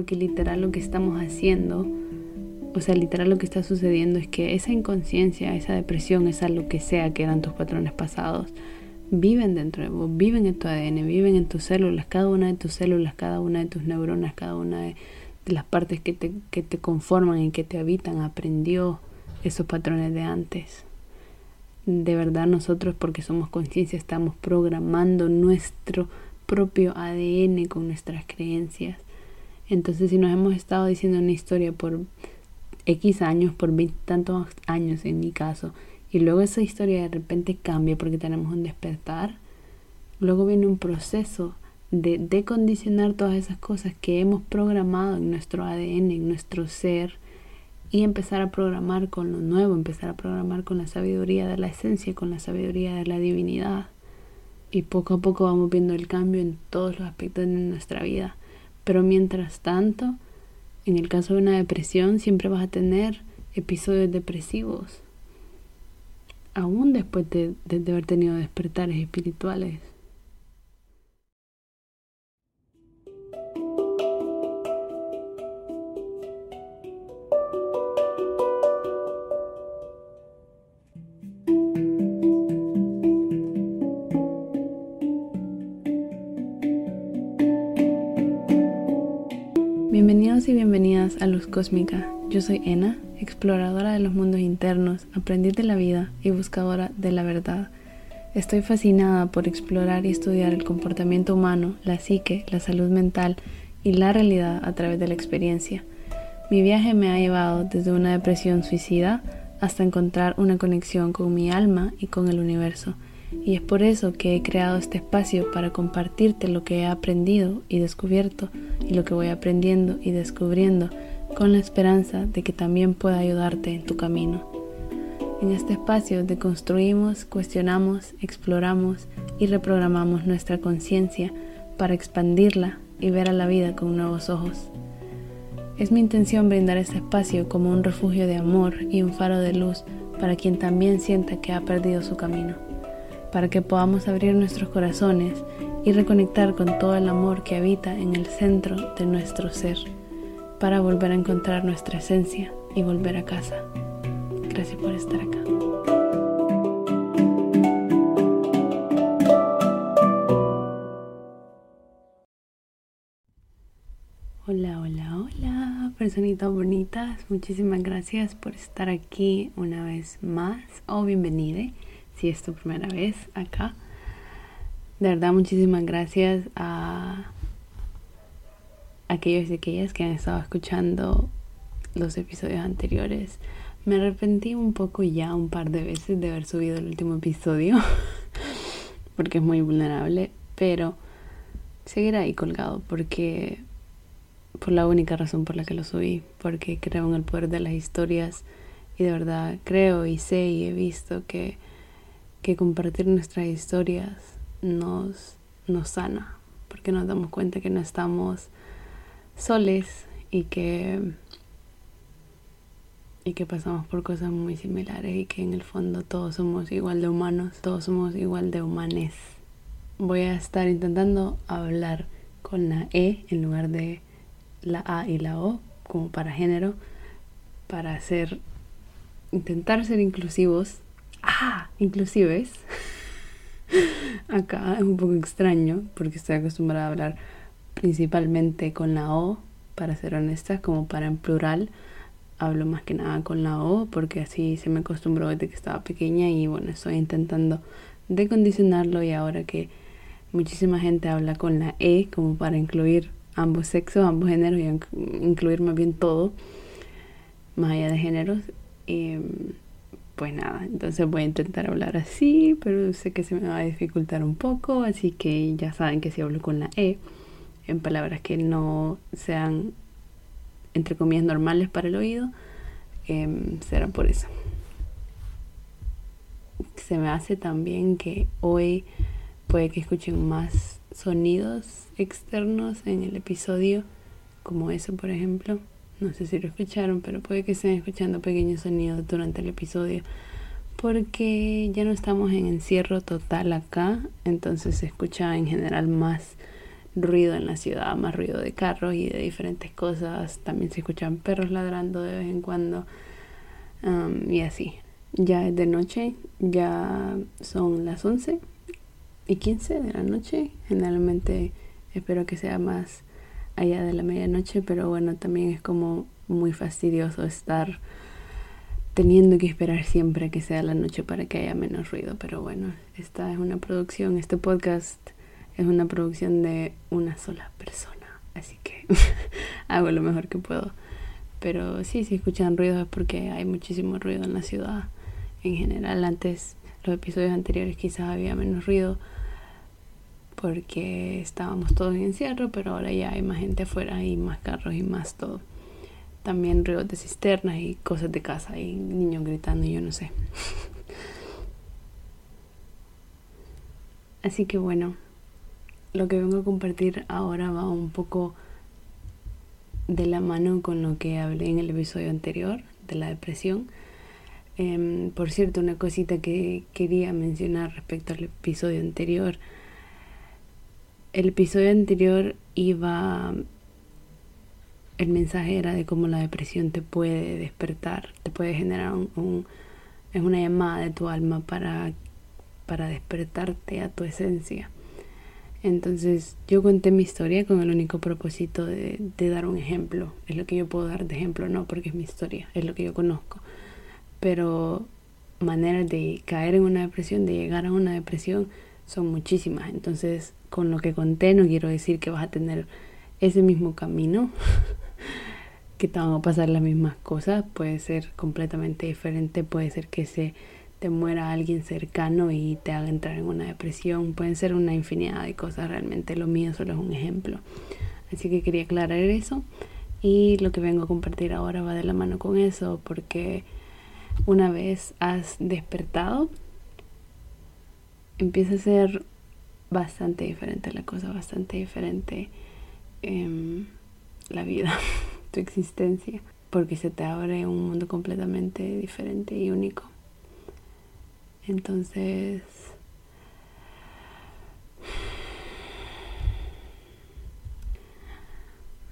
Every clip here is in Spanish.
porque literal lo que estamos haciendo, o sea, literal lo que está sucediendo es que esa inconsciencia, esa depresión, esa lo que sea que eran tus patrones pasados, viven dentro de vos, viven en tu ADN, viven en tus células, cada una de tus células, cada una de tus neuronas, cada una de, las partes que te, que te conforman y que te habitan, aprendió esos patrones de antes. De verdad nosotros, porque somos conciencia, estamos programando nuestro propio ADN con nuestras creencias. Entonces, si nos hemos estado diciendo una historia por X años, por tantos años en mi caso, y luego esa historia de repente cambia porque tenemos un despertar, luego viene un proceso de decondicionar todas esas cosas que hemos programado en nuestro ADN, en nuestro ser, y empezar a programar con lo nuevo, empezar a programar con la sabiduría de la esencia, con la sabiduría de la divinidad. Y poco a poco vamos viendo el cambio en todos los aspectos de nuestra vida. Pero mientras tanto, en el caso de una depresión, siempre vas a tener episodios depresivos aún después de, haber tenido despertares espirituales. Cósmica. Yo soy Ena exploradora de los mundos internos, aprendiz de la vida y buscadora de la verdad. Estoy fascinada por explorar y estudiar el comportamiento humano, la psique, la salud mental y la realidad a través de la experiencia. Mi viaje me ha llevado desde una depresión suicida hasta encontrar una conexión con mi alma y con el universo. Y es por eso que he creado este espacio para compartirte lo que he aprendido y descubierto y lo que voy aprendiendo y descubriendo con la esperanza de que también pueda ayudarte en tu camino. En este espacio deconstruimos, cuestionamos, exploramos y reprogramamos nuestra conciencia para expandirla y ver a la vida con nuevos ojos. Es mi intención brindar este espacio como un refugio de amor y un faro de luz para quien también sienta que ha perdido su camino, para que podamos abrir nuestros corazones y reconectar con todo el amor que habita en el centro de nuestro ser para volver a encontrar nuestra esencia y volver a casa. Gracias por estar acá. Hola, hola, hola, personitas bonitas. Muchísimas gracias por estar aquí una vez más o bienvenida si es tu primera vez acá. De verdad, muchísimas gracias a aquellos y aquellas que han estado escuchando los episodios anteriores. Me arrepentí un poco ya un par de veces de haber subido el último episodio porque es muy vulnerable, pero seguirá ahí colgado porque por la única razón por la que lo subí, porque creo en el poder de las historias y de verdad creo y sé y he visto que, que compartir nuestras historias nos, nos sana, porque nos damos cuenta que no estamos soles y que y que pasamos por cosas muy similares y que en el fondo todos somos igual de humanos, todos somos igual de humanes. Voy a estar intentando hablar con la E en lugar de la A y la O como para género para hacer intentar ser inclusivos. Ah, inclusives. Acá es un poco extraño porque estoy acostumbrada a hablar principalmente con la O, para ser honesta, como para en plural. Hablo más que nada con la O porque así se me acostumbró desde que estaba pequeña y bueno, estoy intentando decondicionarlo y ahora que muchísima gente habla con la E como para incluir ambos sexos, ambos géneros y incluir más bien todo, más allá de géneros. Em, pues nada, entonces voy a intentar hablar así, pero sé que se me va a dificultar un poco, así que ya saben que si hablo con la E en palabras que no sean, entre comillas, normales para el oído, em, será por eso. Se me hace también que hoy puede que escuchen más sonidos externos en el episodio, como eso, por ejemplo. No sé si lo escucharon, pero puede que estén escuchando pequeños sonidos durante el episodio porque ya no estamos en encierro total acá, entonces se escucha en general más ruido en la ciudad, más ruido de carros y de diferentes cosas. También se escuchan perros ladrando de vez en cuando um, y así. Ya es de noche, ya son las 11 y 15 de la noche. Generalmente espero que sea más allá de la medianoche, pero bueno, también es como muy fastidioso estar teniendo que esperar siempre que sea la noche para que haya menos ruido. Pero bueno, esta es una producción, este podcast es una producción de una sola persona. Así que hago lo mejor que puedo. Pero sí, si escuchan ruido es porque hay muchísimo ruido en la ciudad. En general, antes, los episodios anteriores quizás había menos ruido porque estábamos todos en encierro, pero ahora ya hay más gente afuera y más carros y más todo. También ruidos de cisternas y cosas de casa y niños gritando y yo no sé. Así que bueno, lo que vengo a compartir ahora va un poco de la mano con lo que hablé en el episodio anterior de la depresión. Em, por cierto, una cosita que quería mencionar respecto al episodio anterior. El episodio anterior iba el mensaje era de cómo la depresión te puede despertar, te puede generar un, es una llamada de tu alma para, para despertarte a tu esencia. Entonces yo conté mi historia con el único propósito de, de, dar un ejemplo. Es lo que yo puedo dar de ejemplo, no porque es mi historia, es lo que yo conozco. Pero maneras de caer en una depresión, de llegar a una depresión, son muchísimas. Entonces con lo que conté no quiero decir que vas a tener ese mismo camino que te van a pasar las mismas cosas, puede ser completamente diferente, puede ser que se te muera alguien cercano y te haga entrar en una depresión, pueden ser una infinidad de cosas, realmente lo mío solo es un ejemplo. Así que quería aclarar eso y lo que vengo a compartir ahora va de la mano con eso porque una vez has despertado empieza a ser bastante diferente la cosa, bastante diferente eh, la vida. tu existencia, porque se te abre un mundo completamente diferente y único. Entonces,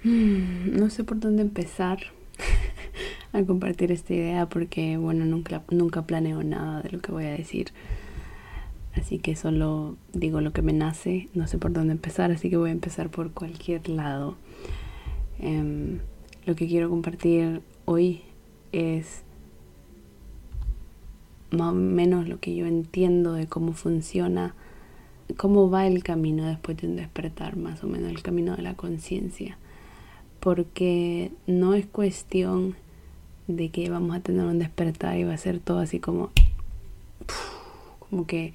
no sé por dónde empezar a compartir esta idea porque, bueno, nunca, nunca planeo nada de lo que voy a decir. Así que solo digo lo que me nace, no sé por dónde empezar, así que voy a empezar por cualquier lado. Em, lo que quiero compartir hoy es más o menos lo que yo entiendo de cómo funciona, cómo va el camino después de un despertar, más o menos el camino de la conciencia. Porque no es cuestión de que vamos a tener un despertar y va a ser todo así como, como que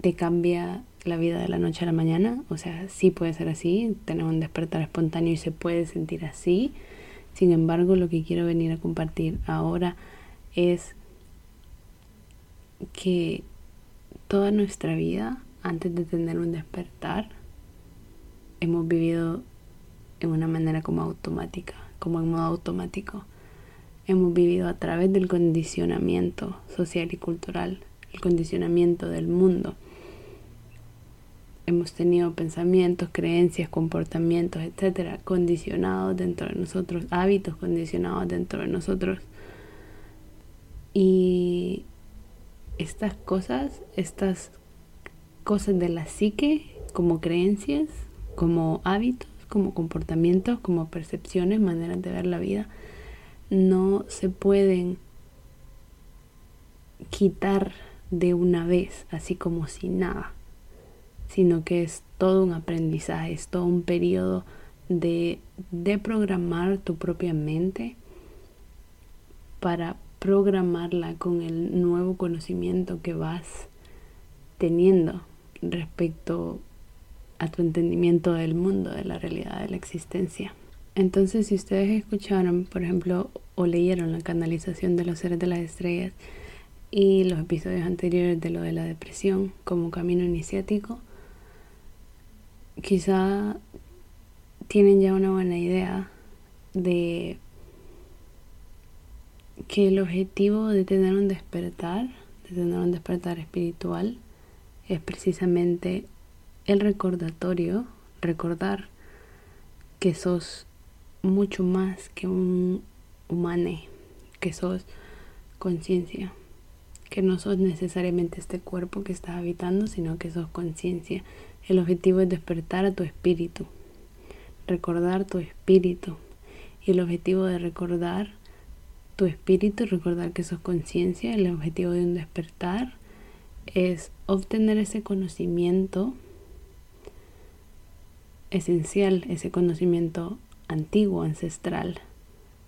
te cambia la vida de la noche a la mañana, o sea, sí puede ser así, tener un despertar espontáneo y se puede sentir así. Sin embargo, lo que quiero venir a compartir ahora es que toda nuestra vida, antes de tener un despertar, hemos vivido en una manera como automática, como en modo automático. Hemos vivido a través del condicionamiento social y cultural, el condicionamiento del mundo hemos tenido pensamientos, creencias, comportamientos, etcétera, condicionados dentro de nosotros, hábitos condicionados dentro de nosotros. Y estas cosas, estas cosas de la psique, como creencias, como hábitos, como comportamientos, como percepciones, maneras de ver la vida, no se pueden quitar de una vez, así como si nada sino que es todo un aprendizaje, es todo un periodo de, de programar tu propia mente para programarla con el nuevo conocimiento que vas teniendo respecto a tu entendimiento del mundo, de la realidad de la existencia. Entonces, si ustedes escucharon, por ejemplo, o leyeron la canalización de los seres de las estrellas y los episodios anteriores de lo de la depresión como camino iniciático, quizá tienen ya una buena idea de que el objetivo de tener un despertar, de tener un despertar espiritual, es precisamente el recordatorio recordar que sos mucho más que un humano, que sos conciencia, que no sos necesariamente este cuerpo que estás habitando, sino que sos conciencia. El objetivo es despertar a tu espíritu, recordar tu espíritu. Y el objetivo de recordar tu espíritu, recordar que sos conciencia, el objetivo de un despertar es obtener ese conocimiento esencial, ese conocimiento antiguo, ancestral,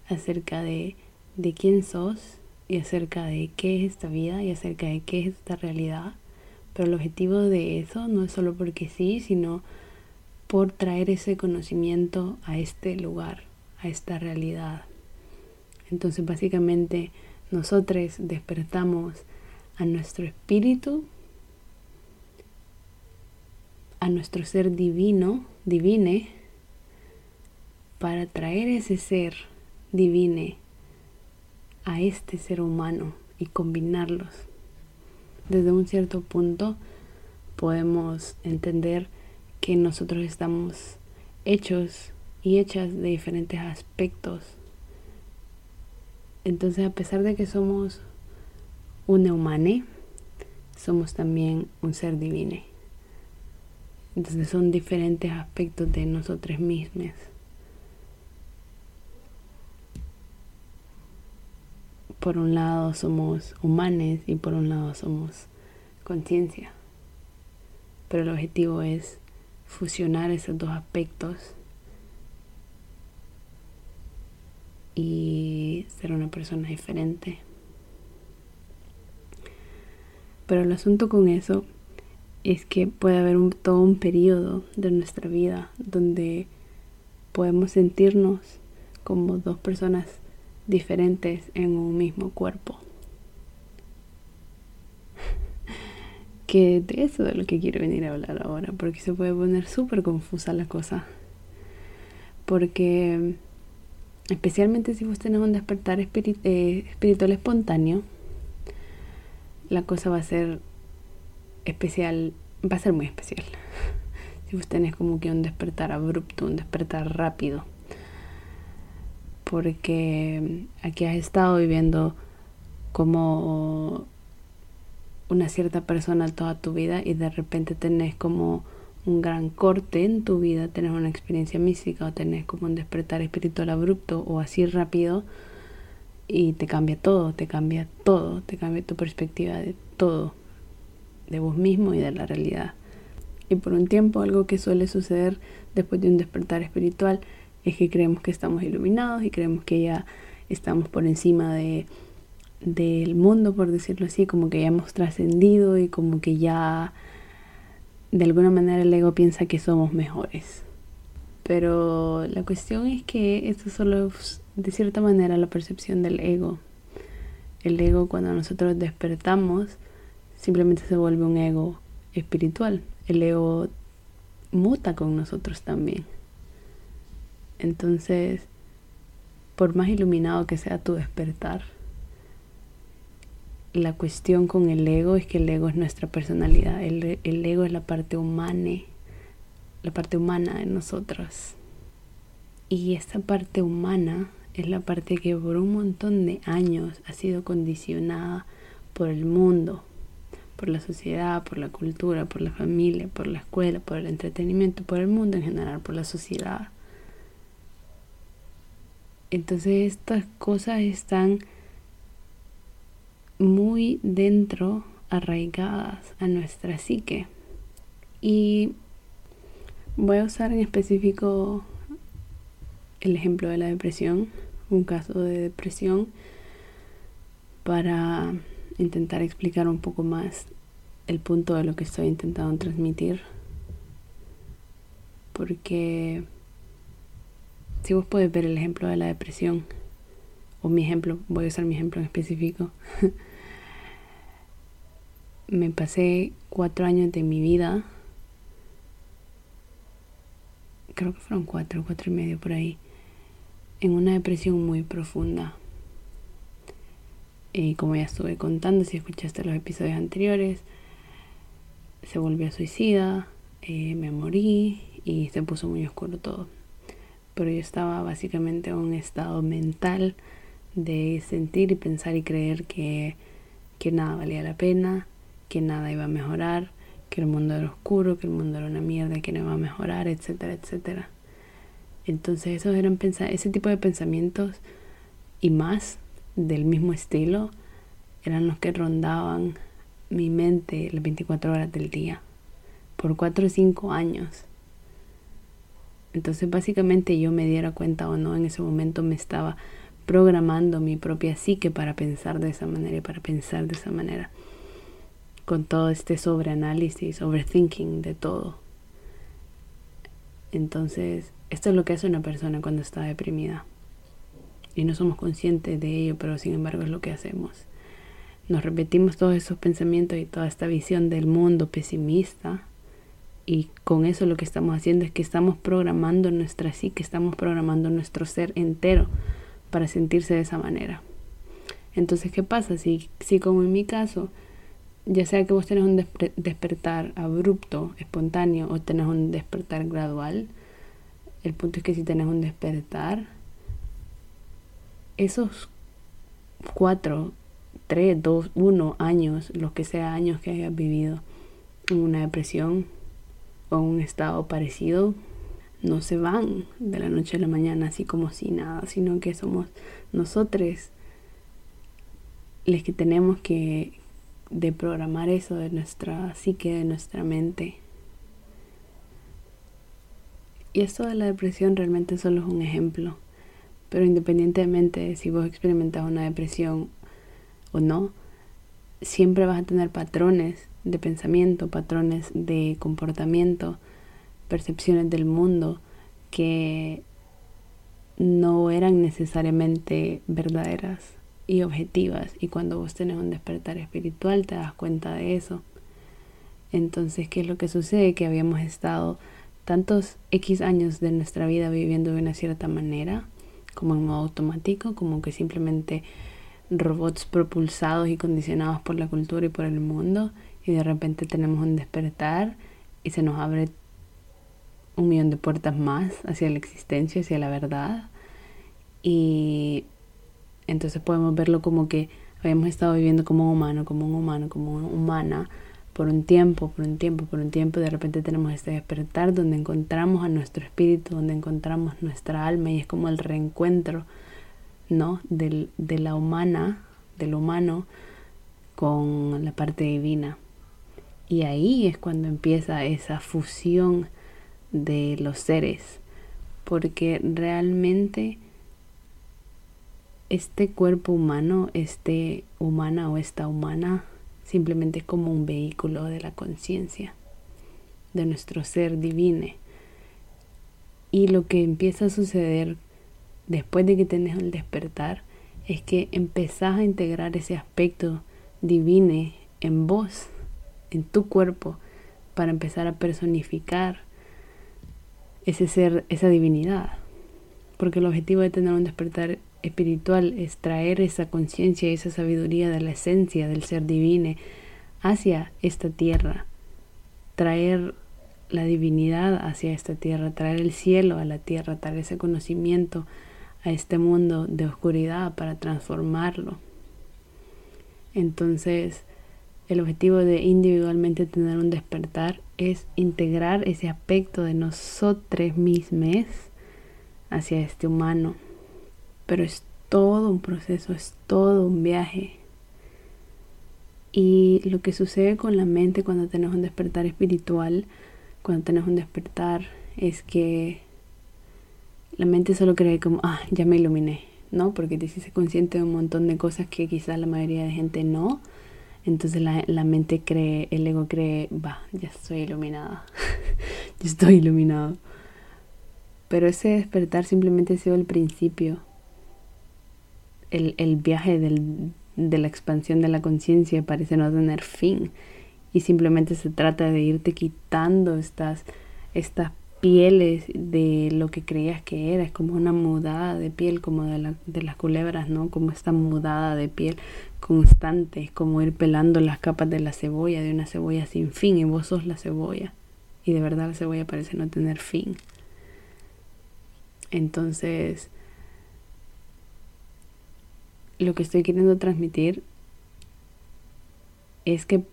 acerca de, de quién sos y acerca de qué es esta vida y acerca de qué es esta realidad. Pero el objetivo de eso no es solo porque sí, sino por traer ese conocimiento a este lugar, a esta realidad. Entonces básicamente nosotros despertamos a nuestro espíritu, a nuestro ser divino, divine, para traer ese ser divine a este ser humano y combinarlos. Desde un cierto punto podemos entender que nosotros estamos hechos y hechas de diferentes aspectos. Entonces, a pesar de que somos un humane, somos también un ser divine. Entonces son diferentes aspectos de nosotros mismos. Por un lado somos humanos y por un lado somos conciencia. Pero el objetivo es fusionar esos dos aspectos y ser una persona diferente. Pero el asunto con eso es que puede haber un, todo un periodo de nuestra vida donde podemos sentirnos como dos personas diferentes en un mismo cuerpo. que de eso es lo que quiero venir a hablar ahora, porque se puede poner súper confusa la cosa. Porque especialmente si vos tenés un despertar eh, espiritual espontáneo, la cosa va a ser especial, va a ser muy especial. Si vos tenés como que un despertar abrupto, un despertar rápido. Porque aquí has estado viviendo como una cierta persona toda tu vida y de repente tenés como un gran corte en tu vida, tenés una experiencia mística o tenés como un despertar espiritual abrupto o así rápido y te cambia todo, te cambia todo, te cambia tu perspectiva de todo de vos mismo y de la realidad. Y por un tiempo algo que suele suceder después de un despertar espiritual es que creemos que estamos iluminados y creemos que ya estamos por encima de del mundo, por decirlo así, como que ya hemos trascendido y como que ya de alguna manera el ego piensa que somos mejores. Pero la cuestión es que esto solo es de cierta manera la percepción del ego. El ego cuando nosotros despertamos simplemente se vuelve un ego espiritual. El ego muta con nosotros también. Entonces, por más iluminado que sea tu despertar, la cuestión con el ego es que el ego es nuestra personalidad, el, el ego es la parte humana, la parte humana de nosotros. Y esta parte humana es la parte que por un montón de años ha sido condicionada por el mundo, por la sociedad, por la cultura, por la familia, por la escuela, por el entretenimiento, por el mundo en general, por la sociedad. Entonces estas cosas están muy dentro, arraigadas a nuestra psique. Y voy a usar en específico el ejemplo de la depresión, un caso de depresión, para intentar explicar un poco más el punto de lo que estoy intentando transmitir. Porque si vos podés ver el ejemplo de la depresión, o mi ejemplo, voy a usar mi ejemplo en específico, me pasé cuatro años de mi vida, creo que fueron cuatro, cuatro y medio por ahí, en una depresión muy profunda. Y como ya estuve contando, si escuchaste los episodios anteriores, se volvió suicida, eh, me morí y se puso muy oscuro todo. Pero yo estaba básicamente en un estado mental de sentir y pensar y creer que, que nada valía la pena, que nada iba a mejorar, que el mundo era oscuro, que el mundo era una mierda, que no iba a mejorar, etcétera, etcétera. Entonces esos eran ese tipo de pensamientos y más del mismo estilo eran los que rondaban mi mente las 24 horas del día por 4 o 5 años. Entonces básicamente yo me diera cuenta o no, en ese momento me estaba programando mi propia psique para pensar de esa manera y para pensar de esa manera. Con todo este sobreanálisis, overthinking de todo. Entonces, esto es lo que hace una persona cuando está deprimida. Y no somos conscientes de ello, pero sin embargo es lo que hacemos. Nos repetimos todos esos pensamientos y toda esta visión del mundo pesimista y con eso lo que estamos haciendo es que estamos programando nuestra psique, estamos programando nuestro ser entero para sentirse de esa manera. Entonces, ¿qué pasa? Si, si como en mi caso, ya sea que vos tenés un despertar abrupto, espontáneo, o tenés un despertar gradual, el punto es que si tenés un despertar, esos cuatro, tres, dos, uno años, los que sea años que hayas vivido en una depresión, o un estado parecido no se van de la noche a la mañana así como si nada, sino que somos nosotros los que tenemos que deprogramar eso de nuestra psique, de nuestra mente. Y esto de la depresión realmente solo es un ejemplo, pero independientemente de si vos experimentas una depresión o no, siempre vas a tener patrones de pensamiento, patrones de comportamiento, percepciones del mundo que no eran necesariamente verdaderas y objetivas. Y cuando vos tenés un despertar espiritual te das cuenta de eso. Entonces, ¿qué es lo que sucede? Que habíamos estado tantos X años de nuestra vida viviendo de una cierta manera, como en modo automático, como que simplemente robots propulsados y condicionados por la cultura y por el mundo, y de repente tenemos un despertar y se nos abre un millón de puertas más hacia la existencia, hacia la verdad. Y entonces podemos verlo como que habíamos estado viviendo como un humano, como un humano, como una humana por un tiempo, por un tiempo, por un tiempo. De repente tenemos este despertar donde encontramos a nuestro espíritu, donde encontramos nuestra alma y es como el reencuentro, ¿no? Del, de la humana, del humano con la parte divina. Y ahí es cuando empieza esa fusión de los seres, porque realmente este cuerpo humano, este humana o esta humana, simplemente como un vehículo de la conciencia, de nuestro ser divino. Y lo que empieza a suceder después de que tenés el despertar es que empezás a integrar ese aspecto divine en vos en tu cuerpo para empezar a personificar ese ser, esa divinidad. Porque el objetivo de tener un despertar espiritual es traer esa conciencia y esa sabiduría de la esencia del ser divino hacia esta tierra, traer la divinidad hacia esta tierra, traer el cielo a la tierra, traer ese conocimiento a este mundo de oscuridad para transformarlo. Entonces, el objetivo de individualmente tener un despertar es integrar ese aspecto de nosotros mismos hacia este humano. Pero es todo un proceso, es todo un viaje. Y lo que sucede con la mente cuando tenés un despertar espiritual, cuando tenés un despertar, es que la mente solo cree como, ah, ya me iluminé, ¿no? Porque te hiciste consciente de un montón de cosas que quizás la mayoría de gente no entonces la, la, mente cree, el ego cree, va, ya estoy iluminada, ya estoy iluminado. Pero ese despertar simplemente ha sido el principio, el, el viaje del, de la expansión de la conciencia parece no tener fin y simplemente se trata de irte quitando estas, estas pieles de lo que creías que era, es como una mudada de piel, como de, la, de las culebras, ¿no? Como esta mudada de piel constante, es como ir pelando las capas de la cebolla, de una cebolla sin fin, y vos sos la cebolla. y de verdad la cebolla parece no tener fin. Entonces, lo que estoy queriendo transmitir es que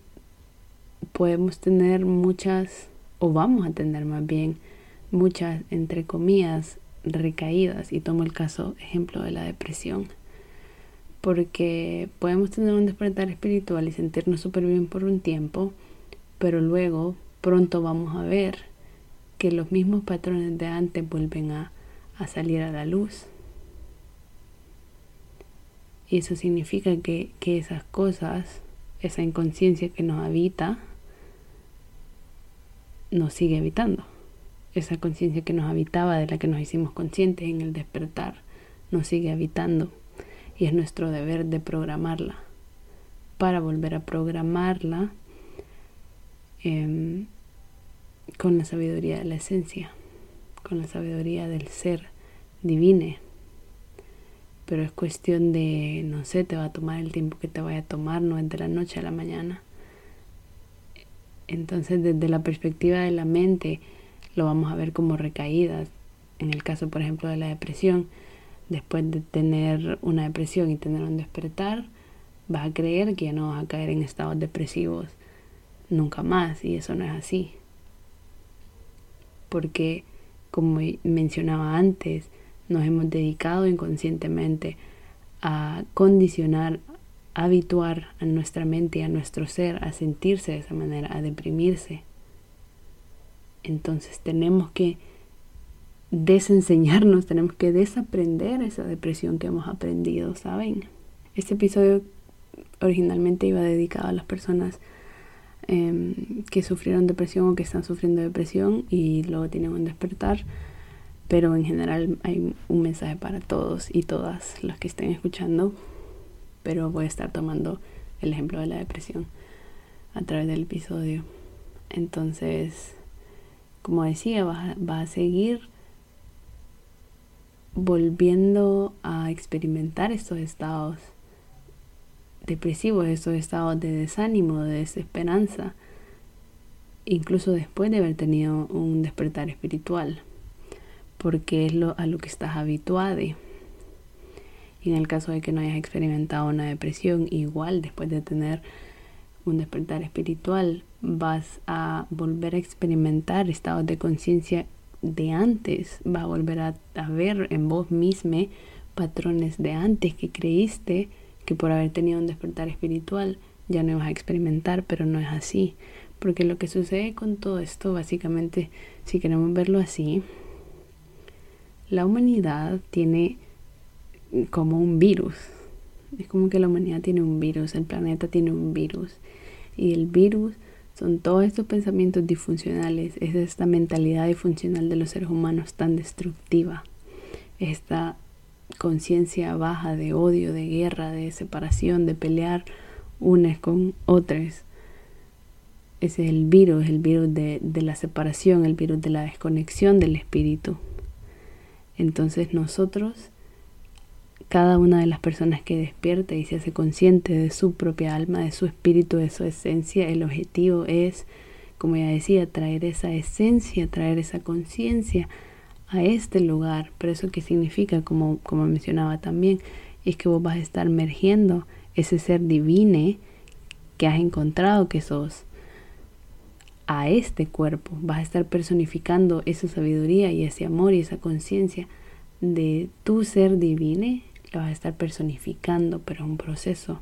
podemos tener muchas, o vamos a tener más bien, muchas, entre comillas, recaídas. Y tomo el caso, ejemplo, de la depresión. Porque podemos tener un despertar espiritual y sentirnos súper bien por un tiempo, pero luego pronto vamos a ver que los mismos patrones de antes vuelven a, a salir a la luz. Y eso significa que, que esas cosas, esa inconsciencia que nos habita, nos sigue habitando. Esa conciencia que nos habitaba, de la que nos hicimos conscientes en el despertar, nos sigue habitando. Y es nuestro deber de programarla. Para volver a programarla em, con la sabiduría de la esencia, con la sabiduría del ser divine pero es cuestión de, no sé, te va a tomar el tiempo que te vaya a tomar, no es de la noche a la mañana. Entonces, desde la perspectiva de la mente, lo vamos a ver como recaídas. En el caso, por ejemplo, de la depresión, después de tener una depresión y tener un despertar, vas a creer que no vas a caer en estados depresivos nunca más, y eso no es así. Porque, como mencionaba antes, nos hemos dedicado inconscientemente a condicionar, a habituar a nuestra mente y a nuestro ser a sentirse de esa manera, a deprimirse. Entonces tenemos que desenseñarnos, tenemos que desaprender esa depresión que hemos aprendido, ¿saben? Este episodio originalmente iba dedicado a las personas em, que sufrieron depresión o que están sufriendo depresión y luego tienen un despertar pero en general hay un mensaje para todos y todas las que estén escuchando, pero voy a estar tomando el ejemplo de la depresión a través del episodio. Entonces, como decía, va, va a seguir volviendo a experimentar estos estados depresivos, estos estados de desánimo, de desesperanza, incluso después de haber tenido un despertar espiritual porque es lo, a lo que estás habituado. Y en el caso de que no hayas experimentado una depresión, igual después de tener un despertar espiritual, vas a volver a experimentar estados de conciencia de antes, vas a volver a, a, ver en vos mismo patrones de antes que creíste que por haber tenido un despertar espiritual ya no ibas a experimentar, pero no es así. Porque lo que sucede con todo esto, básicamente, si queremos verlo así, la humanidad tiene como un virus. Es como que la humanidad tiene un virus, el planeta tiene un virus. Y el virus son todos estos pensamientos disfuncionales, es esta mentalidad disfuncional de los seres humanos tan destructiva. Esta conciencia baja de odio, de guerra, de separación, de pelear unas con otras. Ese es el virus, el virus de, de la separación, el virus de la desconexión del espíritu. Entonces nosotros, cada una de las personas que despierta y se hace consciente de su propia alma, de su espíritu, de su esencia, el objetivo es, como ya decía, traer esa esencia, traer esa conciencia a este lugar. Pero eso que significa, como, como mencionaba también, es que vos vas a estar mergiendo ese ser divine que has encontrado que sos a este cuerpo, vas a estar personificando esa sabiduría y ese amor y esa conciencia de tu ser divine, lo vas a estar personificando, pero es un proceso.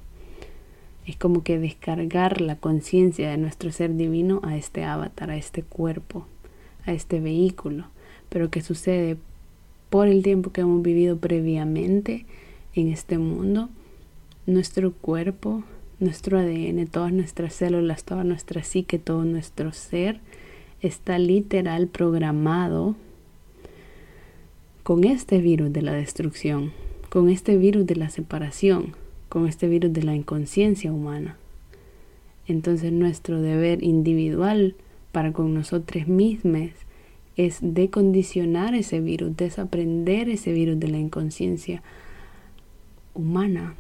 Es como que descargar la conciencia de nuestro ser divino a este avatar, a este cuerpo, a este vehículo. Pero que sucede por el tiempo que hemos vivido previamente en este mundo, nuestro cuerpo nuestro ADN, todas nuestras células, toda nuestra psique, todo nuestro ser está literal programado con este virus de la destrucción, con este virus de la separación, con este virus de la inconsciencia humana. Entonces nuestro deber individual para con nosotros mismos es decondicionar ese virus, desaprender ese virus de la inconsciencia humana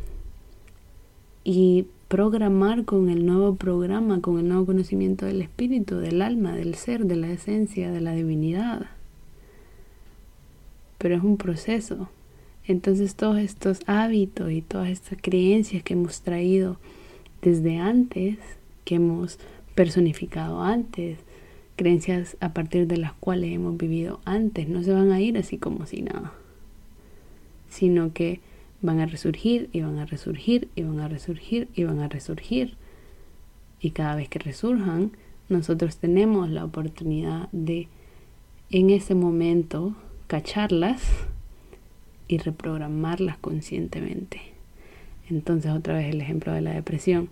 y programar con el nuevo programa, con el nuevo conocimiento del espíritu, del alma, del ser, de la esencia, de la divinidad. Pero es un proceso. Entonces todos estos hábitos y todas estas creencias que hemos traído desde antes, que hemos personificado antes, creencias a partir de las cuales hemos vivido antes, no se van a ir así como si nada, sino que van a resurgir y van a resurgir y van a resurgir y van a resurgir. Y cada vez que resurjan, nosotros tenemos la oportunidad de en ese momento cacharlas y reprogramarlas conscientemente. Entonces otra vez el ejemplo de la depresión.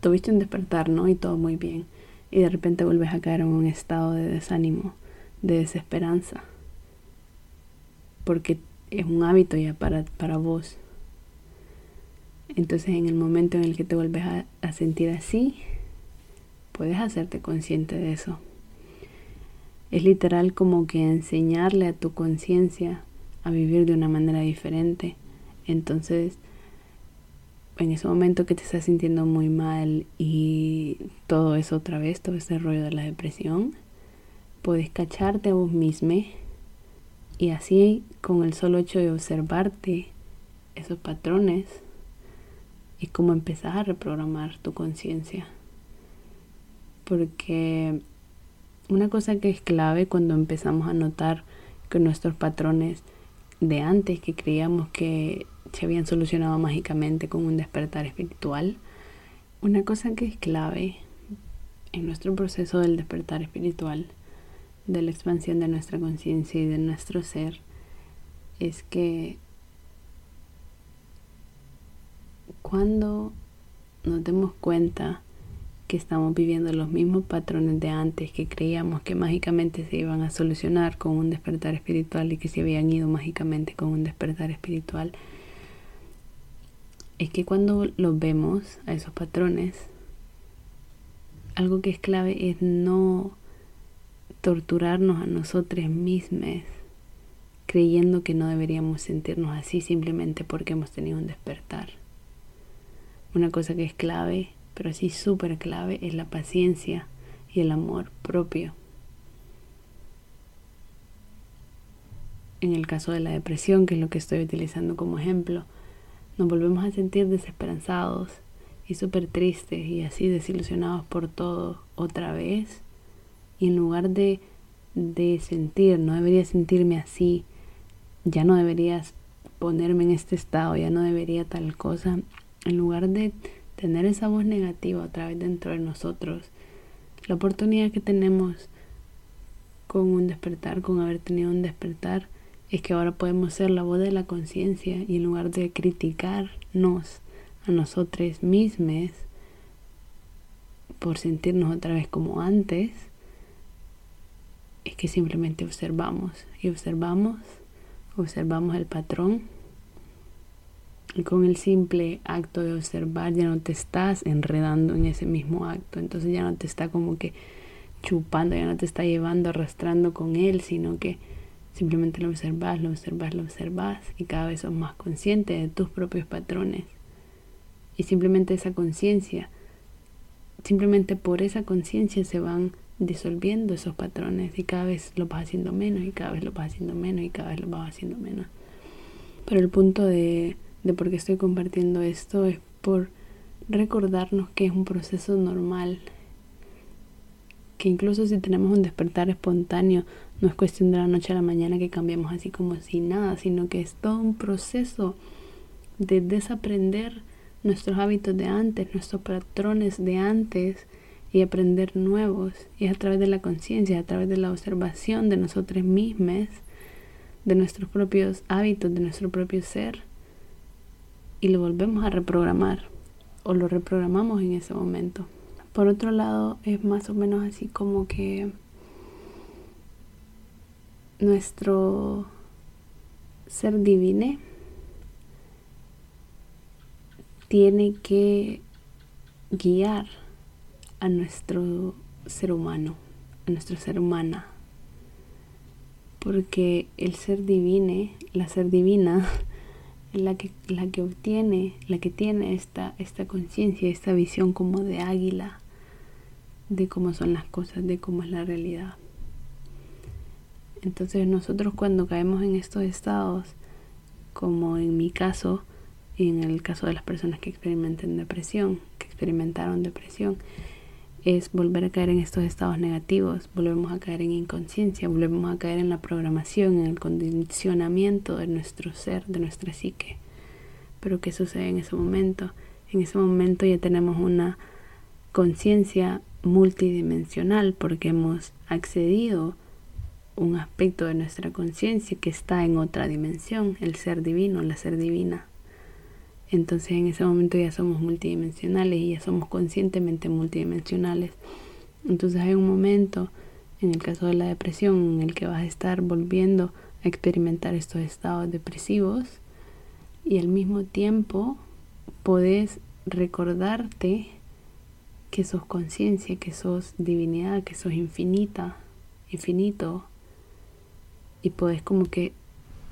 Tuviste un despertar, ¿no? Y todo muy bien. Y de repente vuelves a caer en un estado de desánimo, de desesperanza. Porque es un hábito ya para, para vos. Entonces en el momento en el que te vuelves a, sentir así, puedes hacerte consciente de eso. Es literal como que enseñarle a tu conciencia a vivir de una manera diferente. Entonces, en ese momento que te estás sintiendo muy mal y todo eso otra vez, todo ese rollo de la depresión, puedes cacharte a vos mismo y así con el solo hecho de observarte esos patrones y cómo empezar a reprogramar tu conciencia. Porque una cosa que es clave cuando empezamos a notar que nuestros patrones de antes que creíamos que se habían solucionado mágicamente con un despertar espiritual. Una cosa que es clave en nuestro proceso del despertar espiritual, de la expansión de nuestra conciencia y de nuestro ser, es que cuando nos demos cuenta que estamos viviendo los mismos patrones de antes que creíamos que mágicamente se iban a solucionar con un despertar espiritual y que se habían ido mágicamente con un despertar espiritual, es que cuando los vemos a esos patrones, algo que es clave es no torturarnos a nosotros mismos creyendo que no deberíamos sentirnos así simplemente porque hemos tenido un despertar. Una cosa que es clave pero sí súper clave es la paciencia y el amor propio. En el caso de la depresión, que es lo que estoy utilizando como ejemplo, nos volvemos a sentir desesperanzados y súper tristes y así desilusionados por todo otra vez. Y en lugar de, de sentir, no debería sentirme así, ya no deberías ponerme en este estado, ya no debería tal cosa, en lugar de tener esa voz negativa otra vez dentro de nosotros, la oportunidad que tenemos con un despertar, con haber tenido un despertar, es que ahora podemos ser la voz de la conciencia y en lugar de criticarnos a nosotros mismos por sentirnos otra vez como antes, es que simplemente observamos y observamos, observamos el patrón y con el simple acto de observar ya no te estás enredando en ese mismo acto. Entonces ya no te está como que chupando, ya no te está llevando, arrastrando con él, sino que simplemente lo observas, lo observas, lo observas y cada vez sos más consciente de tus propios patrones. Y simplemente esa conciencia, simplemente por esa conciencia se van disolviendo esos patrones y cada vez lo vas haciendo menos y cada vez lo vas haciendo menos y cada vez lo vas haciendo menos. Pero el punto de de por qué estoy compartiendo esto es por recordarnos que es un proceso normal, que incluso si tenemos un despertar espontáneo, no es cuestión de la noche a la mañana que cambiamos así como si nada, sino que es todo un proceso de desaprender nuestros hábitos de antes, nuestros patrones de antes y aprender nuevos. Y es a través de la conciencia, a través de la observación de nosotros mismos, de nuestros propios hábitos, de nuestro propio ser, y lo volvemos a reprogramar o lo reprogramamos en ese momento. Por otro lado, es más o menos así como que nuestro ser divine tiene que guiar a nuestro ser humano, a nuestro ser humana. Porque el ser divine, la ser divina, la que, la que obtiene, la que tiene esta, esta conciencia, esta visión como de águila de cómo son las cosas, de cómo es la realidad. Entonces nosotros cuando caemos en estos estados, como en mi caso y en el caso de las personas que experimentan depresión, que experimentaron depresión, es volver a caer en estos estados negativos, volvemos a caer en inconsciencia, volvemos a caer en la programación, en el condicionamiento de nuestro ser, de nuestra psique. Pero ¿qué sucede en ese momento? En ese momento ya tenemos una conciencia multidimensional porque hemos accedido un aspecto de nuestra conciencia que está en otra dimensión, el ser divino, la ser divina. Entonces en ese momento ya somos multidimensionales y ya somos conscientemente multidimensionales. Entonces hay un momento, en el caso de la depresión, en el que vas a estar volviendo a experimentar estos estados depresivos y al mismo tiempo podés recordarte que sos conciencia, que sos divinidad, que sos infinita, infinito y podés como que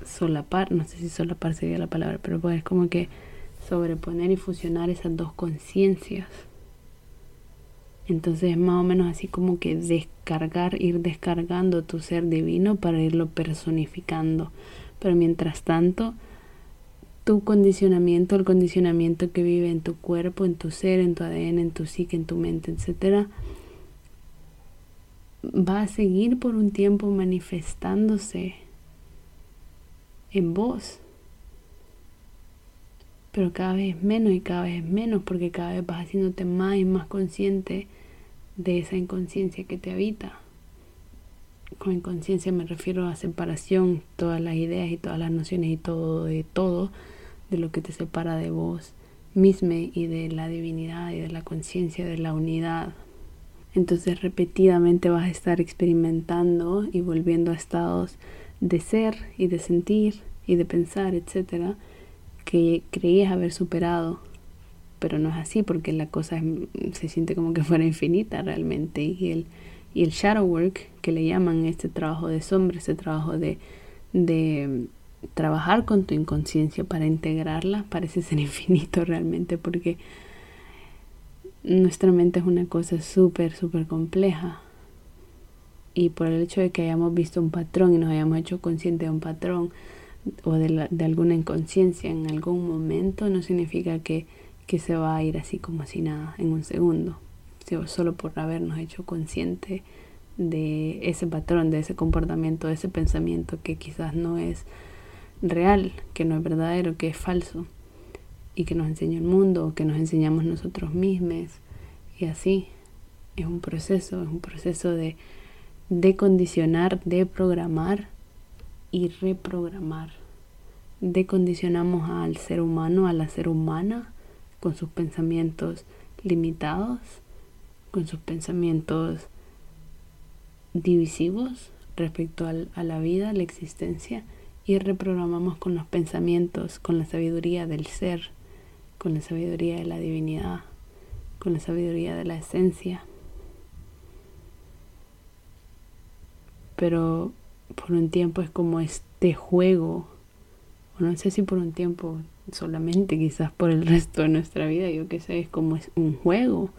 solapar, no sé si solapar sería la palabra, pero podés como que sobreponer y fusionar esas dos conciencias. Entonces es más o menos así como que descargar, ir descargando tu ser divino para irlo personificando. Pero mientras tanto, tu condicionamiento, el condicionamiento que vive en tu cuerpo, en tu ser, en tu ADN, en tu psique, en tu mente, etcétera, va a seguir por un tiempo manifestándose en vos pero cada vez menos y cada vez menos porque cada vez vas haciéndote más y más consciente de esa inconsciencia que te habita. Con inconsciencia me refiero a separación, todas las ideas y todas las nociones y todo de todo, de lo que te separa de vos mismo y de la divinidad y de la conciencia de la unidad. Entonces repetidamente vas a estar experimentando y volviendo a estados de ser y de sentir y de pensar, etcétera, que creías haber superado, pero no es así porque la cosa se siente como que fuera infinita realmente y el, y el shadow work que le llaman este trabajo de sombra, este trabajo de, de trabajar con tu inconsciencia para integrarla parece ser infinito realmente porque nuestra mente es una cosa súper, súper compleja. Y por el hecho de que hayamos visto un patrón y nos hayamos hecho consciente de un patrón, o de, de alguna inconsciencia en algún momento no significa que, que se va a ir así como si nada en un segundo, solo por habernos hecho consciente de ese patrón, de ese comportamiento, de ese pensamiento que quizás no es real, que no es verdadero, que es falso y que nos enseña el mundo, que nos enseñamos nosotros mismos y así. Es un proceso, es un proceso de, de condicionar, de programar y reprogramar. Decondicionamos al ser humano, a la ser humana, con sus pensamientos limitados, con sus pensamientos divisivos respecto a la vida, la existencia, y reprogramamos con los pensamientos, con la sabiduría del ser, con la sabiduría de la divinidad, con la sabiduría de la esencia. Pero por un tiempo es como este juego, o no sé si por un tiempo solamente, quizás por el resto de nuestra vida, yo que sé, es como es un juego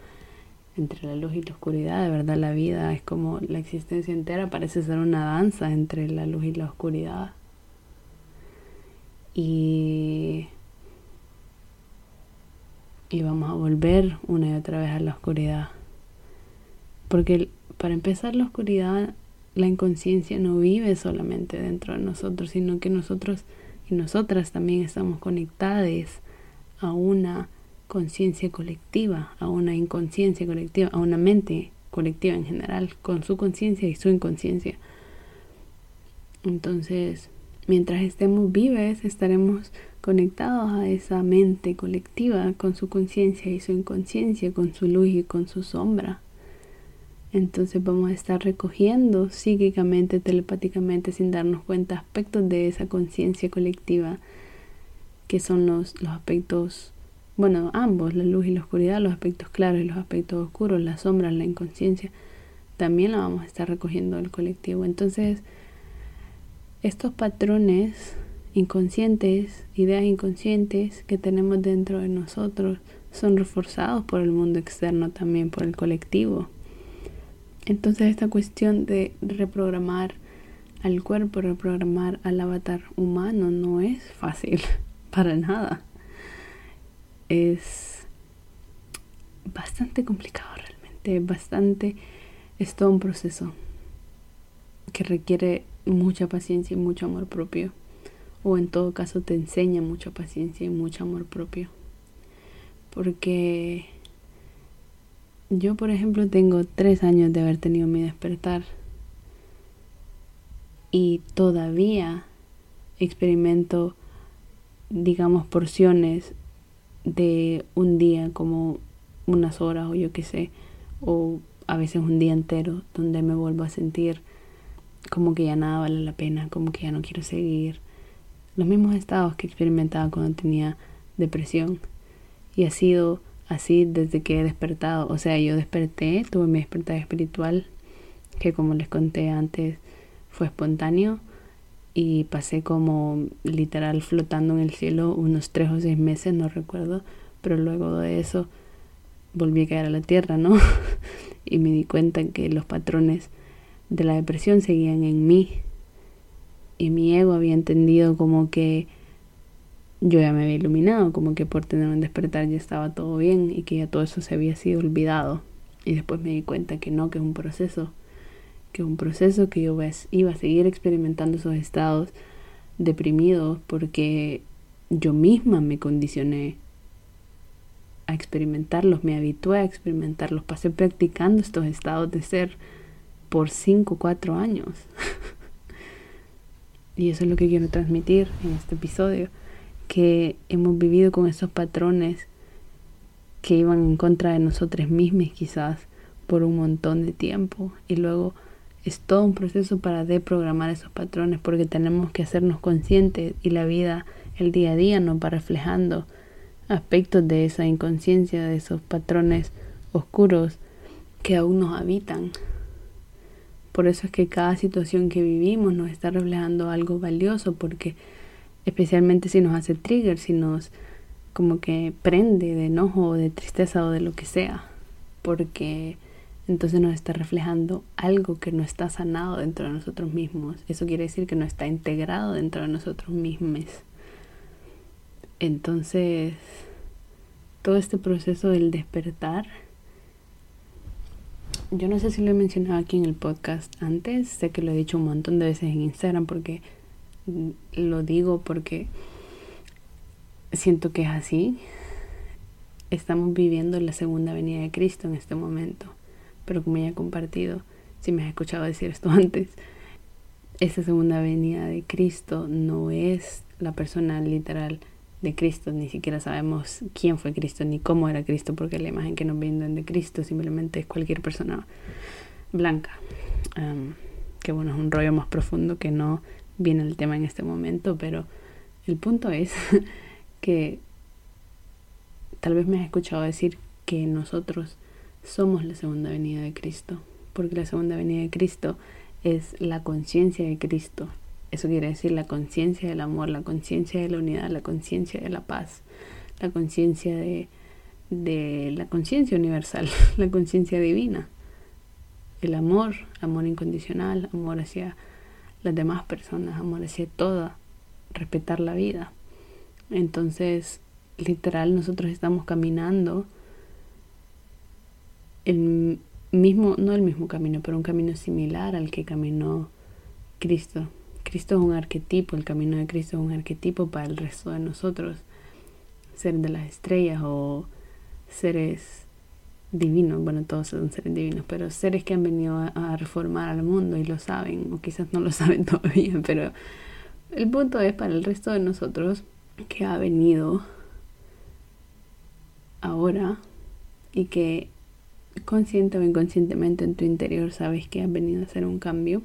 entre la luz y la oscuridad, de verdad la vida es como la existencia entera parece ser una danza entre la luz y la oscuridad. Y y vamos a volver una y otra vez a la oscuridad. Porque para empezar la oscuridad la inconsciencia no vive solamente dentro de nosotros, sino que nosotros y nosotras también estamos conectadas a una conciencia colectiva, a una inconsciencia colectiva, a una mente colectiva en general, con su conciencia y su inconsciencia. Entonces, mientras estemos vivos, estaremos conectados a esa mente colectiva, con su conciencia y su inconsciencia, con su luz y con su sombra. Entonces vamos a estar recogiendo psíquicamente, telepáticamente, sin darnos cuenta, aspectos de esa conciencia colectiva, que son los, los aspectos, bueno, ambos, la luz y la oscuridad, los aspectos claros y los aspectos oscuros, las sombras, la inconsciencia, también la vamos a estar recogiendo del colectivo. Entonces, estos patrones inconscientes, ideas inconscientes que tenemos dentro de nosotros son reforzados por el mundo externo también, por el colectivo. Entonces esta cuestión de reprogramar al cuerpo, reprogramar al avatar humano no es fácil, para nada. Es bastante complicado realmente, bastante, es todo un proceso que requiere mucha paciencia y mucho amor propio. O en todo caso te enseña mucha paciencia y mucho amor propio. Porque yo, por ejemplo, tengo tres años de haber tenido mi despertar. Y todavía experimento, digamos, porciones de un día como unas horas o yo qué sé, o a veces un día entero donde me vuelvo a sentir como que ya nada vale la pena, como que ya no quiero seguir. Los mismos estados que experimentaba cuando tenía depresión. Y ha sido así desde que he despertado. O sea, yo desperté, tuve mi despertar espiritual, que como les conté antes fue espontáneo. Y pasé como literal flotando en el cielo unos tres o seis meses, no recuerdo. Pero luego de eso volví a caer a la tierra, ¿no? y me di cuenta que los patrones de la depresión seguían en mí. Y mi ego había entendido como que yo ya me había iluminado, como que por tener un despertar ya estaba todo bien y que ya todo eso se había sido olvidado. Y después me di cuenta que no, que es un proceso, que es un proceso que yo iba a seguir experimentando esos estados deprimidos porque yo misma me condicioné a experimentarlos, me habitué a experimentarlos, pasé practicando estos estados de ser por 5 o 4 años. y eso es lo que quiero transmitir en este episodio, que hemos vivido con esos patrones que iban en contra de nosotros mismos quizás por un montón de tiempo y luego es todo un proceso para deprogramar esos patrones porque tenemos que hacernos conscientes y la vida el día a día nos va reflejando aspectos de esa inconsciencia, de esos patrones oscuros que aún nos habitan. Por eso es que cada situación que vivimos nos está reflejando algo valioso, porque especialmente si nos hace trigger, si nos como que prende de enojo o de tristeza o de lo que sea, porque entonces nos está reflejando algo que no está sanado dentro de nosotros mismos. Eso quiere decir que no está integrado dentro de nosotros mismos. Entonces, todo este proceso del despertar yo no sé si lo he mencionado aquí en el podcast antes, sé que lo he dicho un montón de veces en Instagram porque lo digo porque siento que es así. Estamos viviendo la segunda venida de Cristo en este momento, pero como ya he compartido, si me has escuchado decir esto antes, esa segunda venida de Cristo no es la persona literal de Cristo, ni siquiera sabemos quién fue Cristo ni cómo era Cristo, porque la imagen que nos venden de Cristo simplemente es cualquier persona blanca. que bueno, es un rollo más profundo que no viene el tema en este momento, pero el punto es que tal vez me has escuchado decir que nosotros somos la segunda venida de Cristo, porque la segunda venida de Cristo es la conciencia de Cristo, eso quiere decir la conciencia del amor, la conciencia de la unidad, la conciencia de la paz, la conciencia de, de la conciencia universal, la conciencia divina. El amor, amor incondicional, amor hacia las demás personas, hacia toda, respetar la vida. Entonces, literal, nosotros estamos caminando el mismo, no el mismo camino, pero un camino similar al que caminó Cristo Cristo es un arquetipo, el camino de Cristo es un arquetipo para el resto de nosotros, ser de las estrellas o seres divinos, bueno, todos son seres divinos, pero seres que han venido a, reformar al mundo y lo saben, o quizás no lo saben todavía, pero el punto es para el resto de nosotros que ha venido ahora y que consciente o inconscientemente en tu interior sabes que has venido a hacer un cambio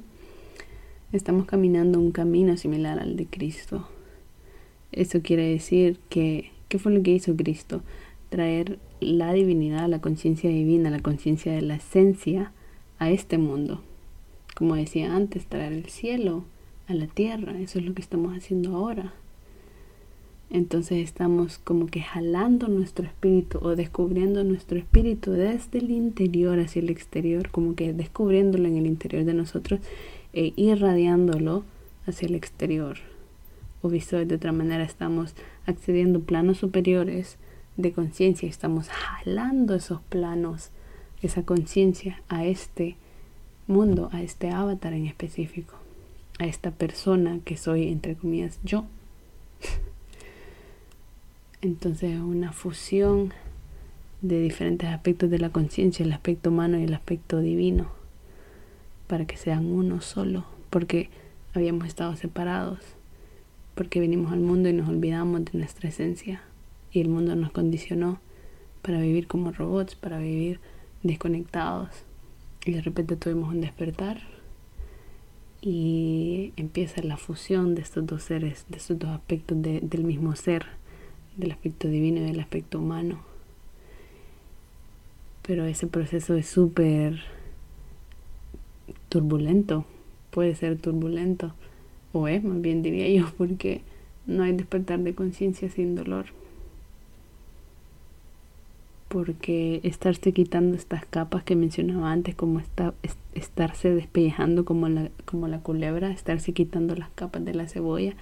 estamos caminando un camino similar al de Cristo. Eso quiere decir que, ¿qué fue lo que hizo Cristo? Traer la divinidad, la conciencia divina, la conciencia de la esencia a este mundo. Como decía antes, traer el cielo a la tierra. Eso es lo que estamos haciendo ahora. Entonces estamos como que jalando nuestro espíritu o descubriendo nuestro espíritu desde el interior hacia el exterior, como que descubriéndolo en el interior de nosotros e irradiándolo hacia el exterior. O visto de otra manera, estamos accediendo a planos superiores de conciencia, estamos jalando esos planos, esa conciencia a este mundo, a este avatar en específico, a esta persona que soy, entre comillas, yo. Entonces, una fusión de diferentes aspectos de la conciencia, el aspecto humano y el aspecto divino, para que sean uno solo, porque habíamos estado separados, porque venimos al mundo y nos olvidamos de nuestra esencia, y el mundo nos condicionó para vivir como robots, para vivir desconectados, y de repente tuvimos un despertar y empieza la fusión de estos dos seres, de estos dos aspectos del mismo ser del aspecto divino y del aspecto humano. Pero ese proceso es súper turbulento, puede ser turbulento, o es más bien diría yo, porque no hay despertar de conciencia sin dolor. Porque estarse quitando estas capas que mencionaba antes, como estarse despellejando como la, como la culebra, estarse quitando las capas de la cebolla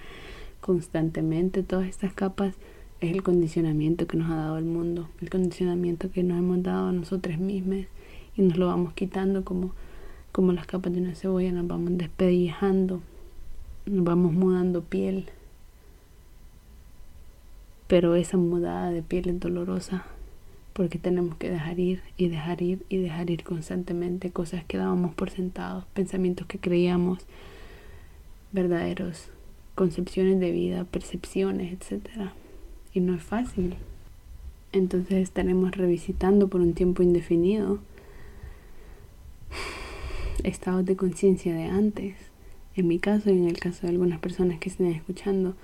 constantemente, todas estas capas es el condicionamiento que nos ha dado el mundo, el condicionamiento que nos hemos dado a nosotros mismos y nos lo vamos quitando como, como las capas de una cebolla, nos vamos despedijando, nos vamos mudando piel. Pero esa mudada de piel es dolorosa porque tenemos que dejar ir y dejar ir y dejar ir constantemente cosas que dábamos por sentados, pensamientos que creíamos verdaderos, concepciones de vida, percepciones, etcétera y no es fácil. Entonces estaremos revisitando por un tiempo indefinido estados de conciencia de antes. En mi caso y en el caso de algunas personas que estén escuchando,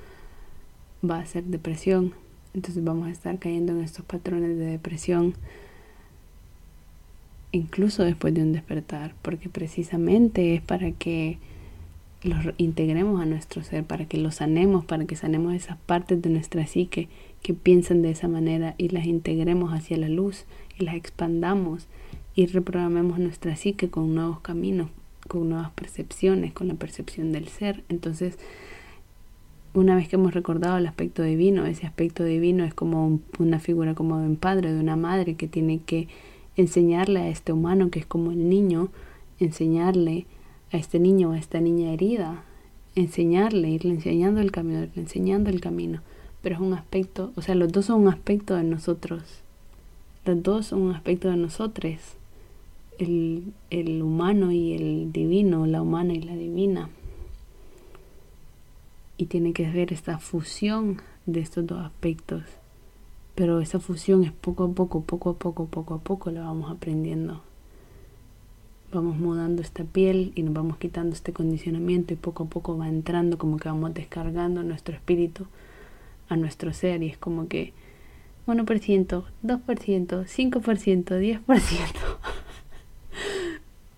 va a ser depresión. Entonces vamos a estar cayendo en estos patrones de depresión incluso después de un despertar, porque precisamente es para que los integremos a nuestro ser, para que los sanemos, para que sanemos esas partes de nuestra psique que piensan de esa manera y las integremos hacia la luz y las expandamos y reprogramemos nuestra psique con nuevos caminos, con nuevas percepciones, con la percepción del ser. Entonces, una vez que hemos recordado el aspecto divino, ese aspecto divino es como una figura como de un padre, de una madre que tiene que enseñarle a este humano que es como el niño, enseñarle a este niño o a esta niña herida, enseñarle, irle enseñando el camino, irle enseñando el camino. Pero es un aspecto, o sea, los dos son un aspecto de nosotros. Los dos son un aspecto de nosotros. El, el humano y el divino, la humana y la divina. Y tiene que ver esta fusión de estos dos aspectos. Pero esa fusión es poco a poco, poco a poco, poco a poco la vamos aprendiendo vamos mudando esta piel y nos vamos quitando este condicionamiento y poco a poco va entrando como que vamos descargando nuestro espíritu a nuestro ser y es como que 1%, 2%, 5%, 10%.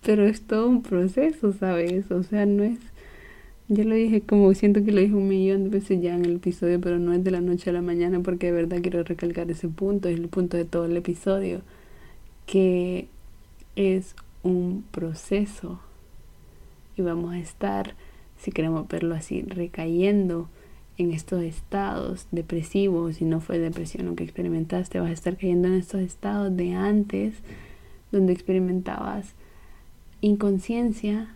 Pero es todo un proceso, ¿sabes? O sea, no es... Yo lo dije como siento que lo dije un millón de veces ya en el episodio, pero no es de la noche a la mañana porque de verdad quiero recalcar ese punto, es el punto de todo el episodio, que es un proceso. Y vamos a estar, si queremos verlo así, recayendo en estos estados depresivos, si no fue depresión lo que experimentaste, vas a estar cayendo en estos estados de antes, donde experimentabas inconsciencia,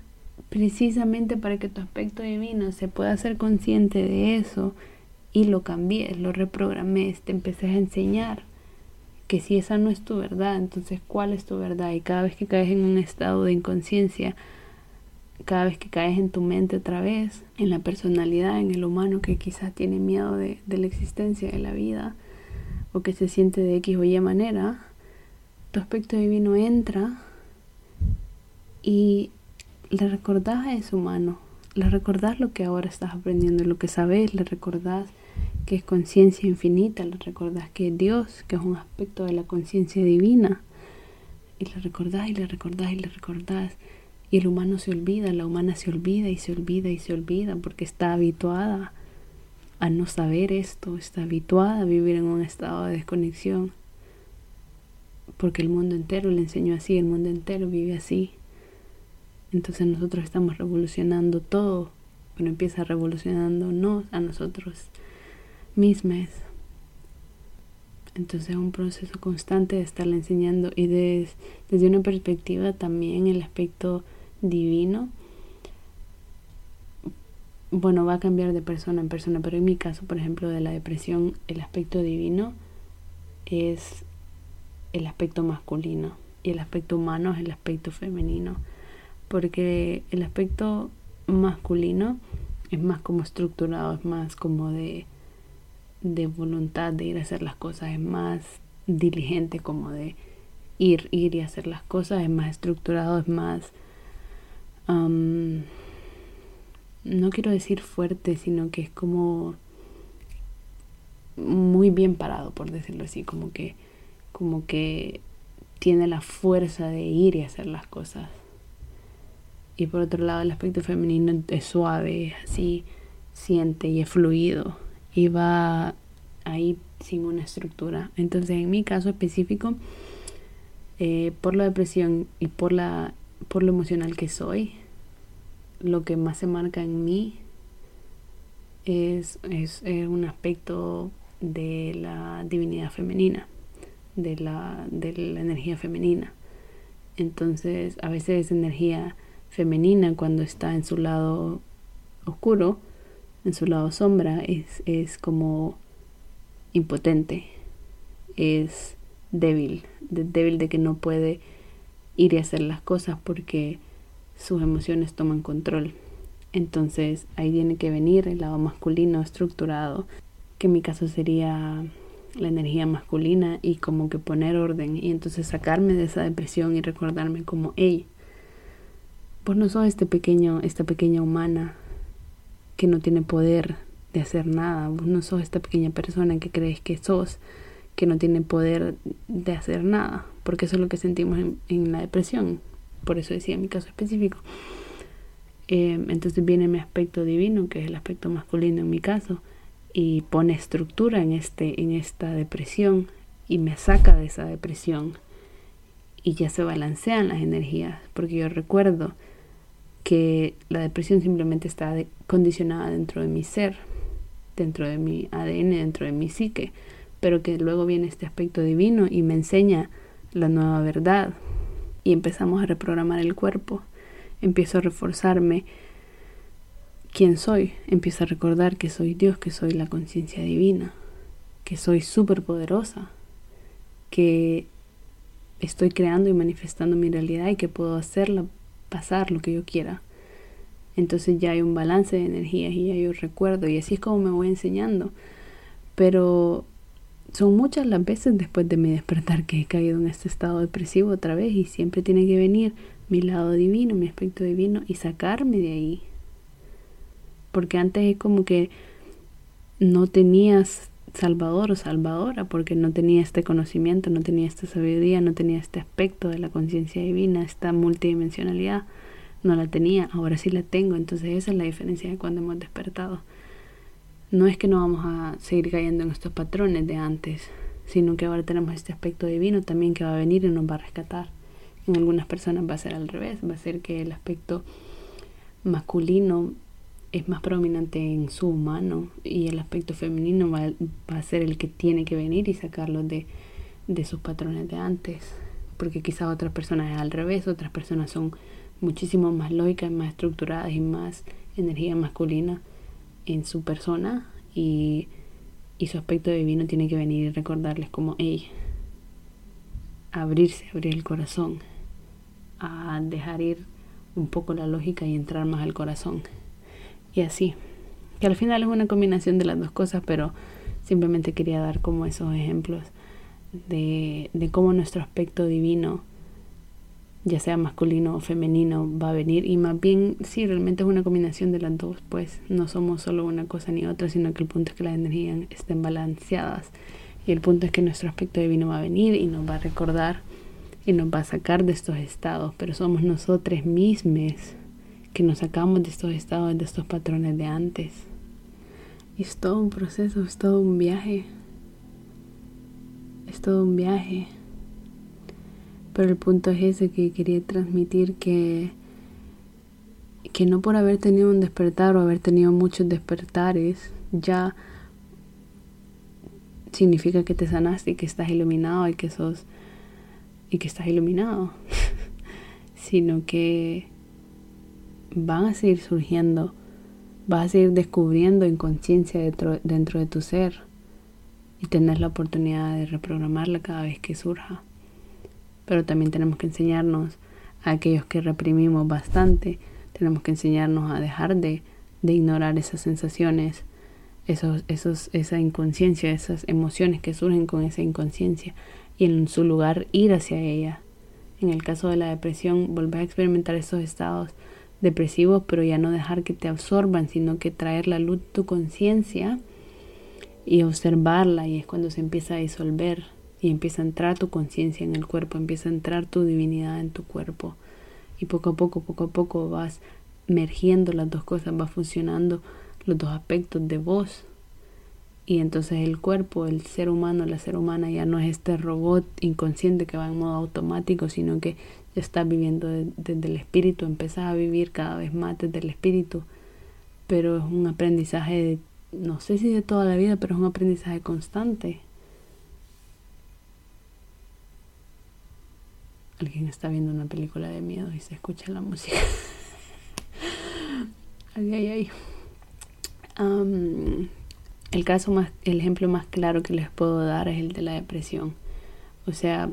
precisamente para que tu aspecto divino se pueda ser consciente de eso y lo cambies, lo reprogrames, te empeces a enseñar que si esa no es tu verdad, entonces ¿cuál es tu verdad? Y cada vez que caes en un estado de inconsciencia, cada vez que caes en tu mente otra vez, en la personalidad, en el humano que quizás tiene miedo de, la existencia de la vida, o que se siente de X o Y manera, tu aspecto divino entra y le recordás a ese humano, le recordás lo que ahora estás aprendiendo, lo que sabes, le recordás que es conciencia infinita, le recordás que es Dios, que es un aspecto de la conciencia divina, y le recordás y le recordás y le recordás, Y el humano se olvida, la humana se olvida y se olvida y se olvida porque está habituada a no saber esto, está habituada a vivir en un estado de desconexión. Porque el mundo entero le enseñó así, el mundo entero vive así. Entonces nosotros estamos revolucionando todo, pero empieza revolucionándonos a nosotros mismos. Entonces es un proceso constante de estarle enseñando y desde una perspectiva también el aspecto divino, bueno, va a cambiar de persona en persona, pero en mi caso, por ejemplo, de la depresión, el aspecto divino es el aspecto masculino y el aspecto humano es el aspecto femenino, porque el aspecto masculino es más como estructurado, es más como de, de voluntad de ir a hacer las cosas, es más diligente como de ir, ir y hacer las cosas, es más estructurado, es más no quiero decir fuerte, sino que es como muy bien parado, por decirlo así, como que, como que tiene la fuerza de ir y hacer las cosas. Y por otro lado, el aspecto femenino es suave, así, siente y es fluido y va ahí sin una estructura. Entonces, en mi caso específico, eh, por la depresión y por la por lo emocional que soy, lo que más se marca en mí es, es, un aspecto de la divinidad femenina, de la, de la energía femenina. Entonces, a veces energía femenina cuando está en su lado oscuro, en su lado sombra, es, es como impotente, es débil, débil de que no puede ir y hacer las cosas porque sus emociones toman control. Entonces ahí tiene que venir el lado masculino estructurado, que en mi caso sería la energía masculina y como que poner orden y entonces sacarme de esa depresión y recordarme como, hey, vos no sos este pequeño, esta pequeña humana que no tiene poder de hacer nada, vos no sos esta pequeña persona que crees que sos, que no tiene poder de hacer nada, porque eso es lo que sentimos en, la depresión. Por eso decía mi caso específico. Em, entonces viene mi aspecto divino, que es el aspecto masculino en mi caso, y pone estructura en, este, en esta depresión y me saca de esa depresión. Y ya se balancean las energías, porque yo recuerdo que la depresión simplemente está condicionada dentro de mi ser, dentro de mi ADN, dentro de mi psique, pero que luego viene este aspecto divino y me enseña la nueva verdad y empezamos a reprogramar el cuerpo. Empiezo a reforzarme quién soy, empiezo a recordar que soy Dios, que soy la conciencia divina, que soy súper poderosa, que estoy creando y manifestando mi realidad y que puedo hacerla pasar lo que yo quiera. Entonces ya hay un balance de energías y ya yo recuerdo y así es como me voy enseñando. Pero son muchas las veces después de mi despertar que he caído en este estado depresivo otra vez y siempre tiene que venir mi lado divino, mi aspecto divino y sacarme de ahí. Porque antes es como que no tenías salvador o salvadora porque no tenía este conocimiento, no tenía esta sabiduría, no tenía este aspecto de la conciencia divina, esta multidimensionalidad. No la tenía, ahora sí la tengo. Entonces esa es la diferencia de cuando hemos despertado no es que no vamos a seguir cayendo en estos patrones de antes, sino que ahora tenemos este aspecto divino también que va a venir y nos va a rescatar. En algunas personas va a ser al revés, va a ser que el aspecto masculino es más prominente en su humano y el aspecto femenino va, a ser el que tiene que venir y sacarlo de, de sus patrones de antes. Porque quizás otras personas es al revés, otras personas son muchísimo más lógicas, más estructuradas y más energía masculina en su persona y, su aspecto divino tiene que venir y recordarles como, hey, abrirse, abrir el corazón, a dejar ir un poco la lógica y entrar más al corazón. Y así, que al final es una combinación de las dos cosas, pero simplemente quería dar como esos ejemplos de, de cómo nuestro aspecto divino ya sea masculino o femenino, va a venir. Y más bien, sí, realmente es una combinación de las dos, pues no somos solo una cosa ni otra, sino que el punto es que las energías estén balanceadas. Y el punto es que nuestro aspecto divino va a venir y nos va a recordar y nos va a sacar de estos estados, pero somos nosotros mismos que nos sacamos de estos estados, de estos patrones de antes. Es todo un proceso, es todo un viaje. Es todo un viaje. Pero el punto es ese que quería transmitir que que no por haber tenido un despertar o haber tenido muchos despertares ya significa que te sanaste y que estás iluminado y que sos y que estás iluminado, sino que van a seguir surgiendo, vas a seguir descubriendo inconsciencia dentro, dentro de tu ser y tener la oportunidad de reprogramarla cada vez que surja. Pero también tenemos que enseñarnos a aquellos que reprimimos bastante, tenemos que enseñarnos a dejar de, de ignorar esas sensaciones, esos, esos, esa inconsciencia, esas emociones que surgen con esa inconsciencia y en su lugar ir hacia ella. En el caso de la depresión, volver a experimentar esos estados depresivos, pero ya no dejar que te absorban, sino que traer la luz tu conciencia y observarla y es cuando se empieza a disolver y empieza a entrar tu conciencia en el cuerpo, empieza a entrar tu divinidad en tu cuerpo y poco a poco, poco a poco vas mergiendo las dos cosas, va funcionando los dos aspectos de vos. Y entonces el cuerpo, el ser humano, la ser humana ya no es este robot inconsciente que va en modo automático, sino que estás viviendo desde el espíritu, empezás a vivir cada vez más desde el espíritu. Pero es un aprendizaje, no sé si de toda la vida, pero es un aprendizaje constante. Alguien está viendo una película de miedo y se escucha la música. ay, ay, ay el caso más, el ejemplo más claro que les puedo dar es el de la depresión. O sea,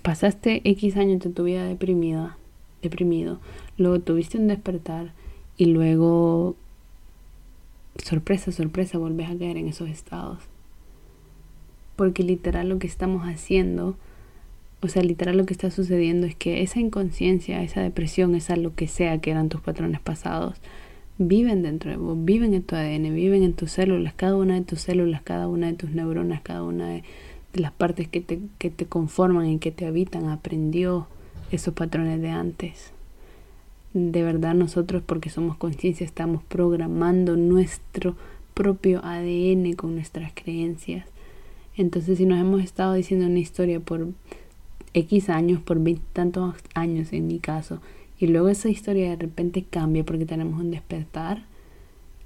pasaste X años de tu vida deprimida, deprimido, luego tuviste un despertar y luego, sorpresa, sorpresa, volvés a caer en esos estados. Porque literal lo que estamos haciendo, o sea, literal lo que está sucediendo es que esa inconsciencia, esa depresión, esa lo que sea que eran tus patrones pasados, viven dentro de vos, viven en tu ADN, viven en tus células, cada una de tus células, cada una de tus neuronas, cada una de, las partes que te, que te conforman y que te habitan, aprendió esos patrones de antes. De verdad nosotros, porque somos conciencia, estamos programando nuestro propio ADN con nuestras creencias. Entonces, si nos hemos estado diciendo una historia por X años, por 20 tantos años en mi caso, y luego esa historia de repente cambia porque tenemos un despertar,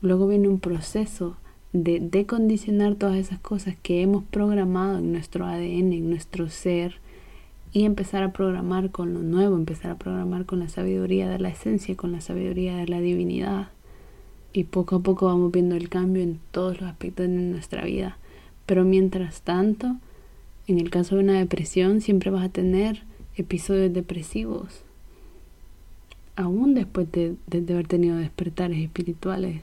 luego viene un proceso de decondicionar todas esas cosas que hemos programado en nuestro ADN, en nuestro ser, y empezar a programar con lo nuevo, empezar a programar con la sabiduría de la esencia, con la sabiduría de la divinidad. Y poco a poco vamos viendo el cambio en todos los aspectos de nuestra vida. Pero mientras tanto, en el caso de una depresión, siempre vas a tener episodios depresivos aún después de, haber tenido despertares espirituales.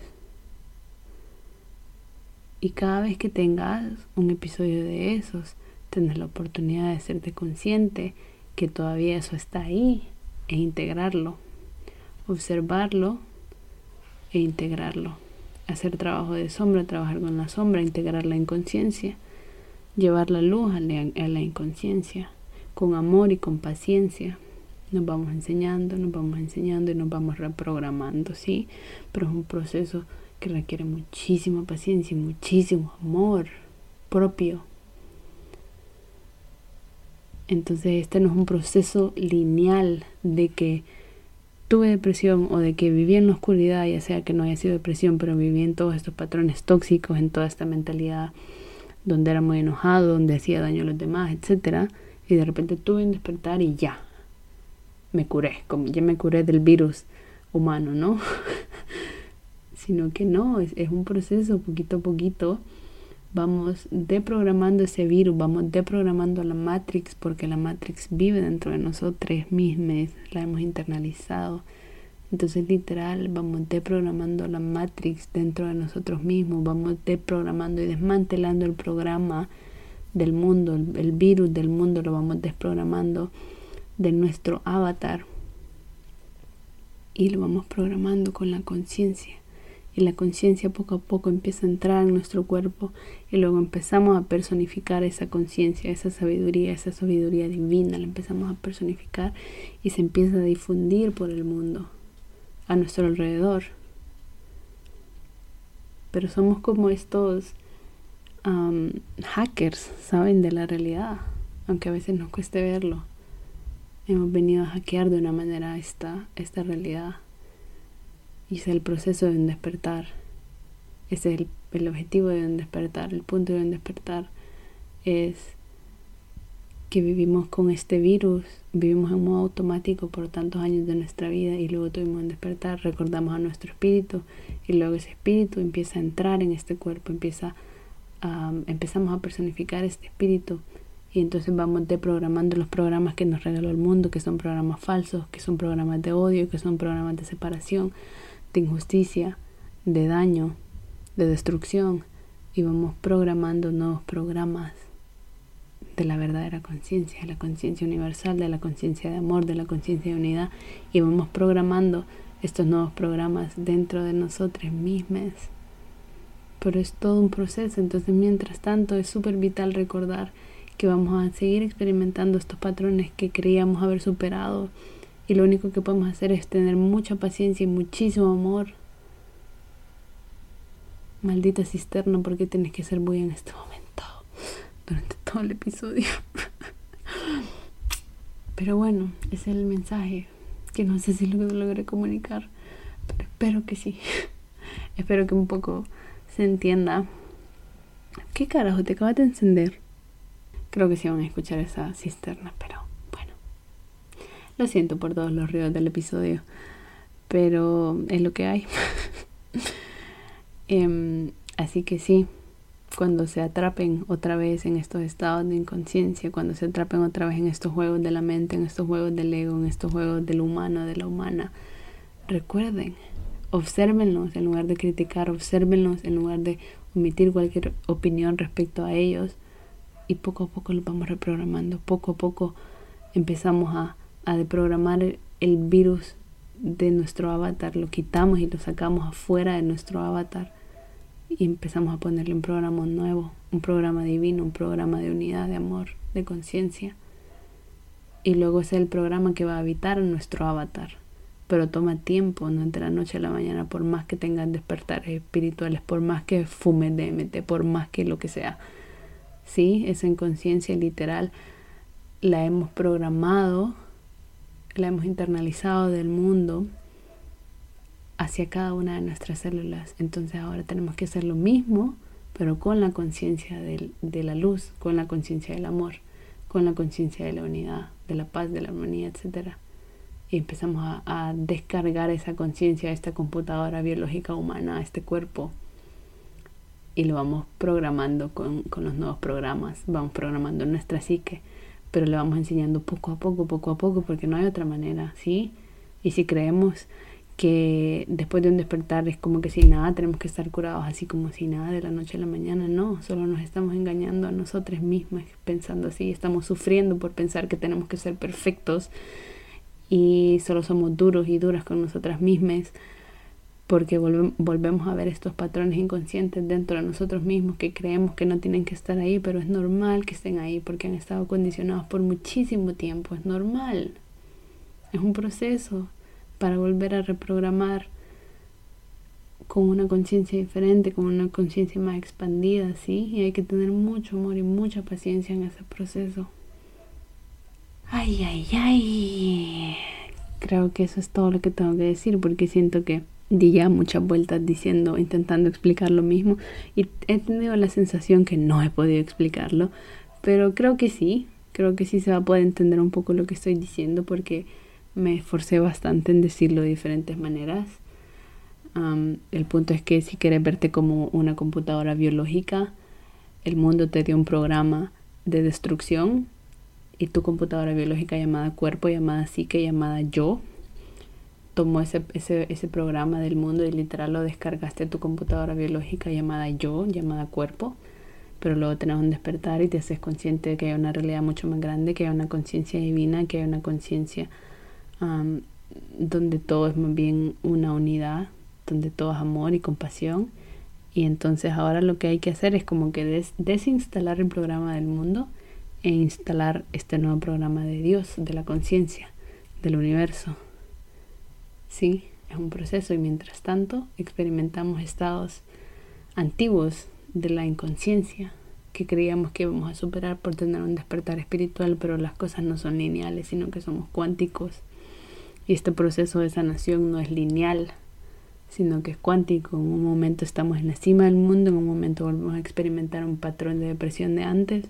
Y cada vez que tengas un episodio de esos, tendrás la oportunidad de serte consciente que todavía eso está ahí e integrarlo, observarlo e integrarlo. Hacer trabajo de sombra, trabajar con la sombra, integrar la inconsciencia, llevar la luz a la inconsciencia, con amor y con paciencia nos vamos enseñando, nos vamos enseñando y nos vamos reprogramando, ¿sí? Pero es un proceso que requiere muchísima paciencia y muchísimo amor propio. Entonces este no es un proceso lineal de que tuve depresión o de que viví en la oscuridad, ya sea que no haya sido depresión, pero viví en todos estos patrones tóxicos, en toda esta mentalidad donde era muy enojado, donde hacía daño a los demás, etcétera, y de repente tuve un despertar y ya, me curé, como ya me curé del virus humano, ¿no? Sino que no, es, es un proceso poquito a poquito. Vamos deprogramando ese virus, vamos deprogramando la Matrix, porque la Matrix vive dentro de nosotros mismos, la hemos internalizado. Entonces literal vamos deprogramando la Matrix dentro de nosotros mismos, vamos deprogramando y desmantelando el programa del mundo, el, el virus del mundo lo vamos desprogramando de nuestro avatar y lo vamos programando con la conciencia y la conciencia poco a poco empieza a entrar en nuestro cuerpo y luego empezamos a personificar esa conciencia, esa sabiduría, esa sabiduría divina, la empezamos a personificar y se empieza a difundir por el mundo, a nuestro alrededor. Pero somos como estos hackers, ¿saben? De la realidad, aunque a veces nos cueste verlo. Hemos venido a hackear de una manera esta, esta realidad es el proceso de un despertar. Ese es el, objetivo de un despertar. El punto de un despertar es que vivimos con este virus, vivimos en modo automático por tantos años de nuestra vida y luego tuvimos un despertar, recordamos a nuestro espíritu y luego ese espíritu empieza a entrar en este cuerpo, empieza a, empezamos a personificar este espíritu y entonces vamos deprogramando los programas que nos regaló el mundo, que son programas falsos, que son programas de odio, que son programas de separación, de injusticia, de daño, de destrucción y vamos programando nuevos programas de la verdadera conciencia, de la conciencia universal, de la conciencia de amor, de la conciencia de unidad y vamos programando estos nuevos programas dentro de nosotros mismos. Pero es todo un proceso, entonces mientras tanto es súper vital recordar que vamos a seguir experimentando estos patrones que creíamos haber superado lo único que podemos hacer es tener mucha paciencia y muchísimo amor. Maldita cisterna, ¿por qué tienes que ser muy en este momento? Durante todo el episodio. Pero bueno, ese es el mensaje que no sé si lo logré comunicar, pero espero que sí. espero que un poco se entienda. ¿Qué carajo te acabas de encender? Creo que sí van a escuchar esa cisterna, pero lo siento por todos los ruidos del episodio, pero es lo que hay. Em, así que sí, cuando se atrapen otra vez en estos estados de inconsciencia, cuando se atrapen otra vez en estos juegos de la mente, en estos juegos del ego, en estos juegos del humano, de la humana, recuerden, obsérvenlos en lugar de criticar, obsérvenlos en lugar de omitir cualquier opinión respecto a ellos y poco a poco los vamos reprogramando, poco a poco empezamos a a desprogramar el virus de nuestro avatar, lo quitamos y lo sacamos afuera de nuestro avatar y empezamos a ponerle un programa nuevo, un programa divino, un programa de unidad, de amor, de conciencia. Y luego es el programa que va a habitar en nuestro avatar. Pero toma tiempo, no entre la noche a la mañana, por más que tengan despertares espirituales, por más que fume DMT, por más que lo que sea. Sí, esa inconsciencia literal la hemos programado la hemos internalizado del mundo hacia cada una de nuestras células. Entonces ahora tenemos que hacer lo mismo, pero con la conciencia de la luz, con la conciencia del amor, con la conciencia de la unidad, de la paz, de la armonía, etc. Y empezamos a, descargar esa conciencia a esta computadora biológica humana, a este cuerpo. Y lo vamos programando con, con los nuevos programas, vamos programando nuestra psique pero le vamos enseñando poco a poco, poco a poco, porque no hay otra manera, ¿sí? Y si creemos que después de un despertar es como que sin nada tenemos que estar curados así como si nada de la noche a la mañana, no, solo nos estamos engañando a nosotros mismas pensando así, estamos sufriendo por pensar que tenemos que ser perfectos y solo somos duros y duras con nosotras mismas porque volvemos a ver estos patrones inconscientes dentro de nosotros mismos que creemos que no tienen que estar ahí, pero es normal que estén ahí porque han estado condicionados por muchísimo tiempo, es normal. Es un proceso para volver a reprogramar con una conciencia diferente, con una conciencia más expandida, ¿sí? Y hay que tener mucho amor y mucha paciencia en ese proceso. Ay, ay, ay. Creo que eso es todo lo que tengo que decir porque siento que di ya muchas vueltas diciendo, intentando explicar lo mismo y he tenido la sensación que no he podido explicarlo, pero creo que sí, creo que sí se va a poder entender un poco lo que estoy diciendo porque me esforcé bastante en decirlo de diferentes maneras. el punto es que si quieres verte como una computadora biológica, el mundo te dio un programa de destrucción y tu computadora biológica llamada cuerpo, llamada psique, llamada yo, tomó ese, ese, ese programa del mundo y literal lo descargaste a tu computadora biológica llamada yo, llamada cuerpo, pero luego tenés un despertar y te haces consciente de que hay una realidad mucho más grande, que hay una conciencia divina, que hay una conciencia donde todo es más bien una unidad donde todo es amor y compasión. Y entonces ahora lo que hay que hacer es como que desinstalar el programa del mundo e instalar este nuevo programa de Dios, de la conciencia, del universo. Sí, es un proceso y mientras tanto experimentamos estados antiguos de la inconsciencia que creíamos que íbamos a superar por tener un despertar espiritual, pero las cosas no son lineales, sino que somos cuánticos. Y este proceso de sanación no es lineal, sino que es cuántico. En un momento estamos en la cima del mundo, en un momento volvemos a experimentar un patrón de depresión de antes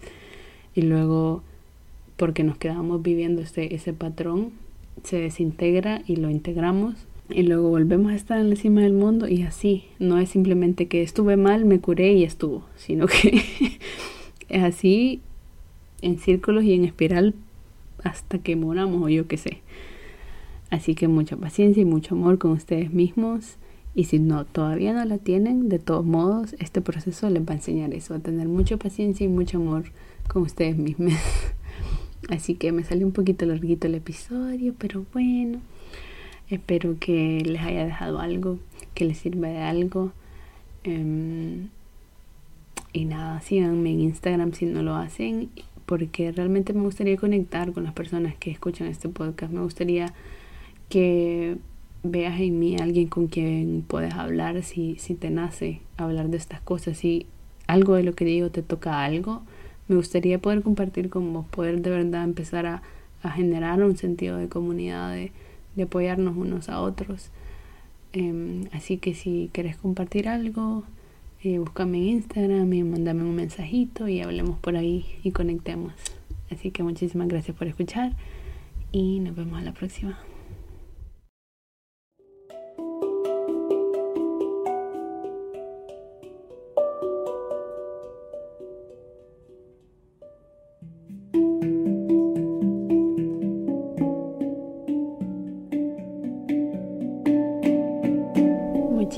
y luego porque nos quedamos viviendo ese, ese patrón, se desintegra y lo integramos y luego volvemos a estar en la cima del mundo y así, no es simplemente que estuve mal, me curé y estuvo, sino que es así en círculos y en espiral hasta que moramos o yo qué sé. Así que mucha paciencia y mucho amor con ustedes mismos. Y si no, todavía no la tienen, de todos modos, este proceso les va a enseñar eso, a tener mucha paciencia y mucho amor con ustedes mismos. Así que me salió un poquito larguito el episodio, pero bueno. Espero que les haya dejado algo, que les sirva de algo. Em, y nada, síganme en Instagram si no lo hacen, porque realmente me gustaría conectar con las personas que escuchan este podcast. Me gustaría que veas en mí alguien con quien puedes hablar si, si te nace hablar de estas cosas, si algo de lo que digo te toca algo. Me gustaría poder compartir con vos, poder de verdad empezar a, a generar un sentido de comunidad, de, de apoyarnos unos a otros. Em, así que si quieres compartir algo, eh, búscame en Instagram y mándame un mensajito y hablemos por ahí y conectemos. Así que muchísimas gracias por escuchar y nos vemos a la próxima.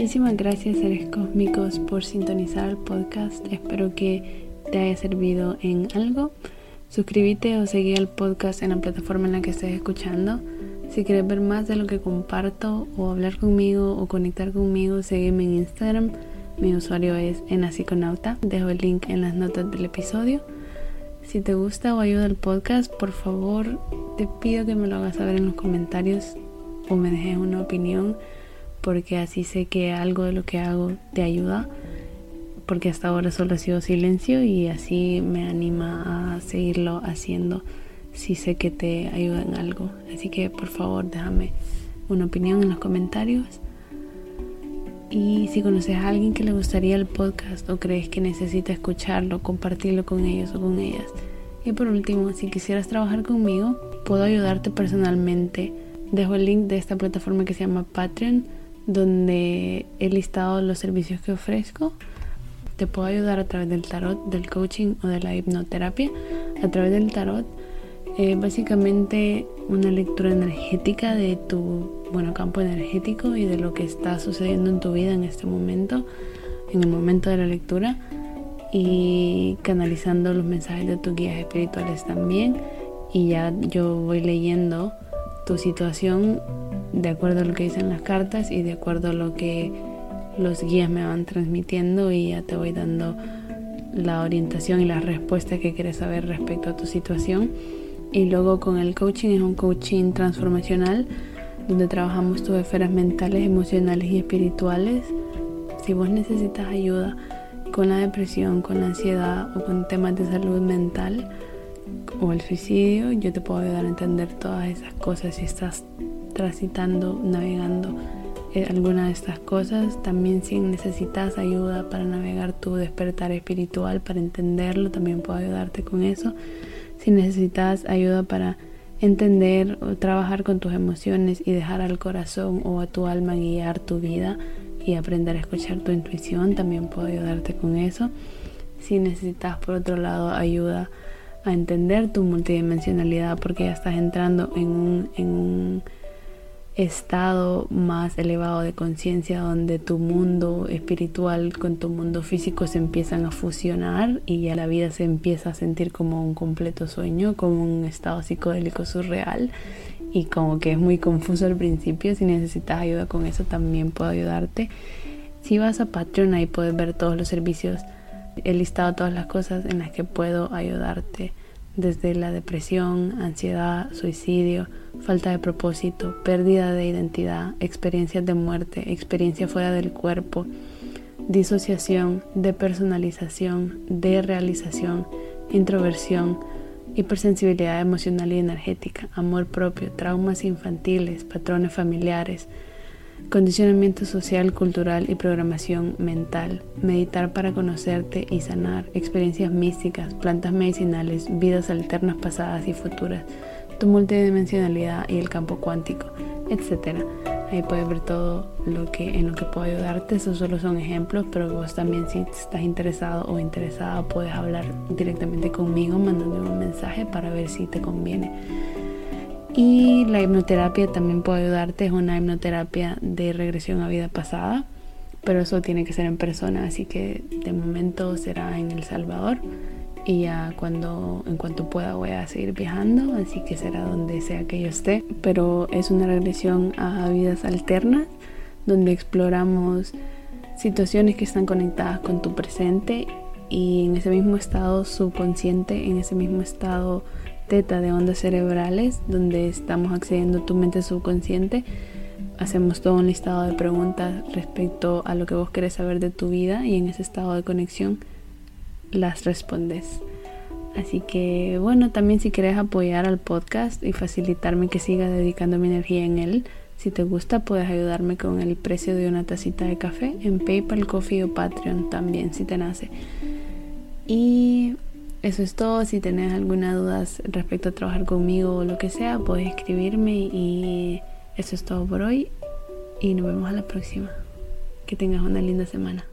Muchísimas gracias seres cósmicos por sintonizar el podcast. Espero que te haya servido en algo. Suscríbete o seguí el podcast en la plataforma en la que estés escuchando. Si quieres ver más de lo que comparto o hablar conmigo o conectar conmigo, sígueme en Instagram. Mi usuario es enasiconauta. Dejo el link en las notas del episodio. Si te gusta o ayuda el podcast, por favor te pido que me lo hagas saber en los comentarios o me dejes una opinión porque así sé que algo de lo que hago te ayuda, porque hasta ahora solo ha sido silencio y así me anima a seguirlo haciendo si sé que te ayuda en algo. Así que por favor déjame una opinión en los comentarios. Y si conoces a alguien que le gustaría el podcast o crees que necesita escucharlo, compartirlo con ellos o con ellas. Y por último, si quisieras trabajar conmigo, puedo ayudarte personalmente. Dejo el link de esta plataforma que se llama Patreon donde he listado los servicios que ofrezco. Te puedo ayudar a través del tarot, del coaching o de la hipnoterapia. A través del tarot, eh, básicamente una lectura energética de tu bueno, campo energético y de lo que está sucediendo en tu vida en este momento, en el momento de la lectura, y canalizando los mensajes de tus guías espirituales también. Y ya yo voy leyendo tu situación de acuerdo a lo que dicen las cartas y de acuerdo a lo que los guías me van transmitiendo y ya te voy dando la orientación y la respuesta que quieres saber respecto a tu situación. Y luego con el coaching es un coaching transformacional donde trabajamos tus esferas mentales, emocionales y espirituales. Si vos necesitas ayuda con la depresión, con la ansiedad o con temas de salud mental o el suicidio, yo te puedo ayudar a entender todas esas cosas si estás transitando, navegando eh, alguna de estas cosas. También si necesitas ayuda para navegar tu despertar espiritual, para entenderlo, también puedo ayudarte con eso. Si necesitas ayuda para entender o trabajar con tus emociones y dejar al corazón o a tu alma guiar tu vida y aprender a escuchar tu intuición, también puedo ayudarte con eso. Si necesitas por otro lado ayuda a entender tu multidimensionalidad porque ya estás entrando en un, en un estado más elevado de conciencia donde tu mundo espiritual con tu mundo físico se empiezan a fusionar y ya la vida se empieza a sentir como un completo sueño, como un estado psicodélico surreal y como que es muy confuso al principio. Si necesitas ayuda con eso, también puedo ayudarte. Si vas a Patreon, ahí puedes ver todos los servicios. He listado todas las cosas en las que puedo ayudarte. Desde la depresión, ansiedad, suicidio, falta de propósito, pérdida de identidad, experiencias de muerte, experiencia fuera del cuerpo, disociación, depersonalización, derealización, introversión, hipersensibilidad emocional y energética, amor propio, traumas infantiles, patrones familiares, condicionamiento social, cultural y programación mental, meditar para conocerte y sanar, experiencias místicas, plantas medicinales, vidas alternas pasadas y futuras, tu multidimensionalidad y el campo cuántico, etc. Ahí puedes ver todo lo que, en lo que puedo ayudarte. Esos solo son ejemplos, pero vos también si estás interesado o interesada puedes hablar directamente conmigo mandándome un mensaje para ver si te conviene. Y la hipnoterapia también puede ayudarte. Es una hipnoterapia de regresión a vida pasada, pero eso tiene que ser en persona, así que de momento será en El Salvador y ya cuando en cuanto pueda voy a seguir viajando así que será donde sea que yo esté pero es una regresión a vidas alternas donde exploramos situaciones que están conectadas con tu presente y en ese mismo estado subconsciente en ese mismo estado teta de ondas cerebrales donde estamos accediendo a tu mente subconsciente hacemos todo un listado de preguntas respecto a lo que vos querés saber de tu vida y en ese estado de conexión las respondes. Así que bueno, también si quieres apoyar al podcast y facilitarme que siga dedicando mi energía en él, si te gusta puedes ayudarme con el precio de una tacita de café en PayPal, Coffee o Patreon también si te nace. Y eso es todo. Si tenés alguna duda respecto a trabajar conmigo o lo que sea, puedes escribirme y eso es todo por hoy y nos vemos a la próxima. Que tengas una linda semana.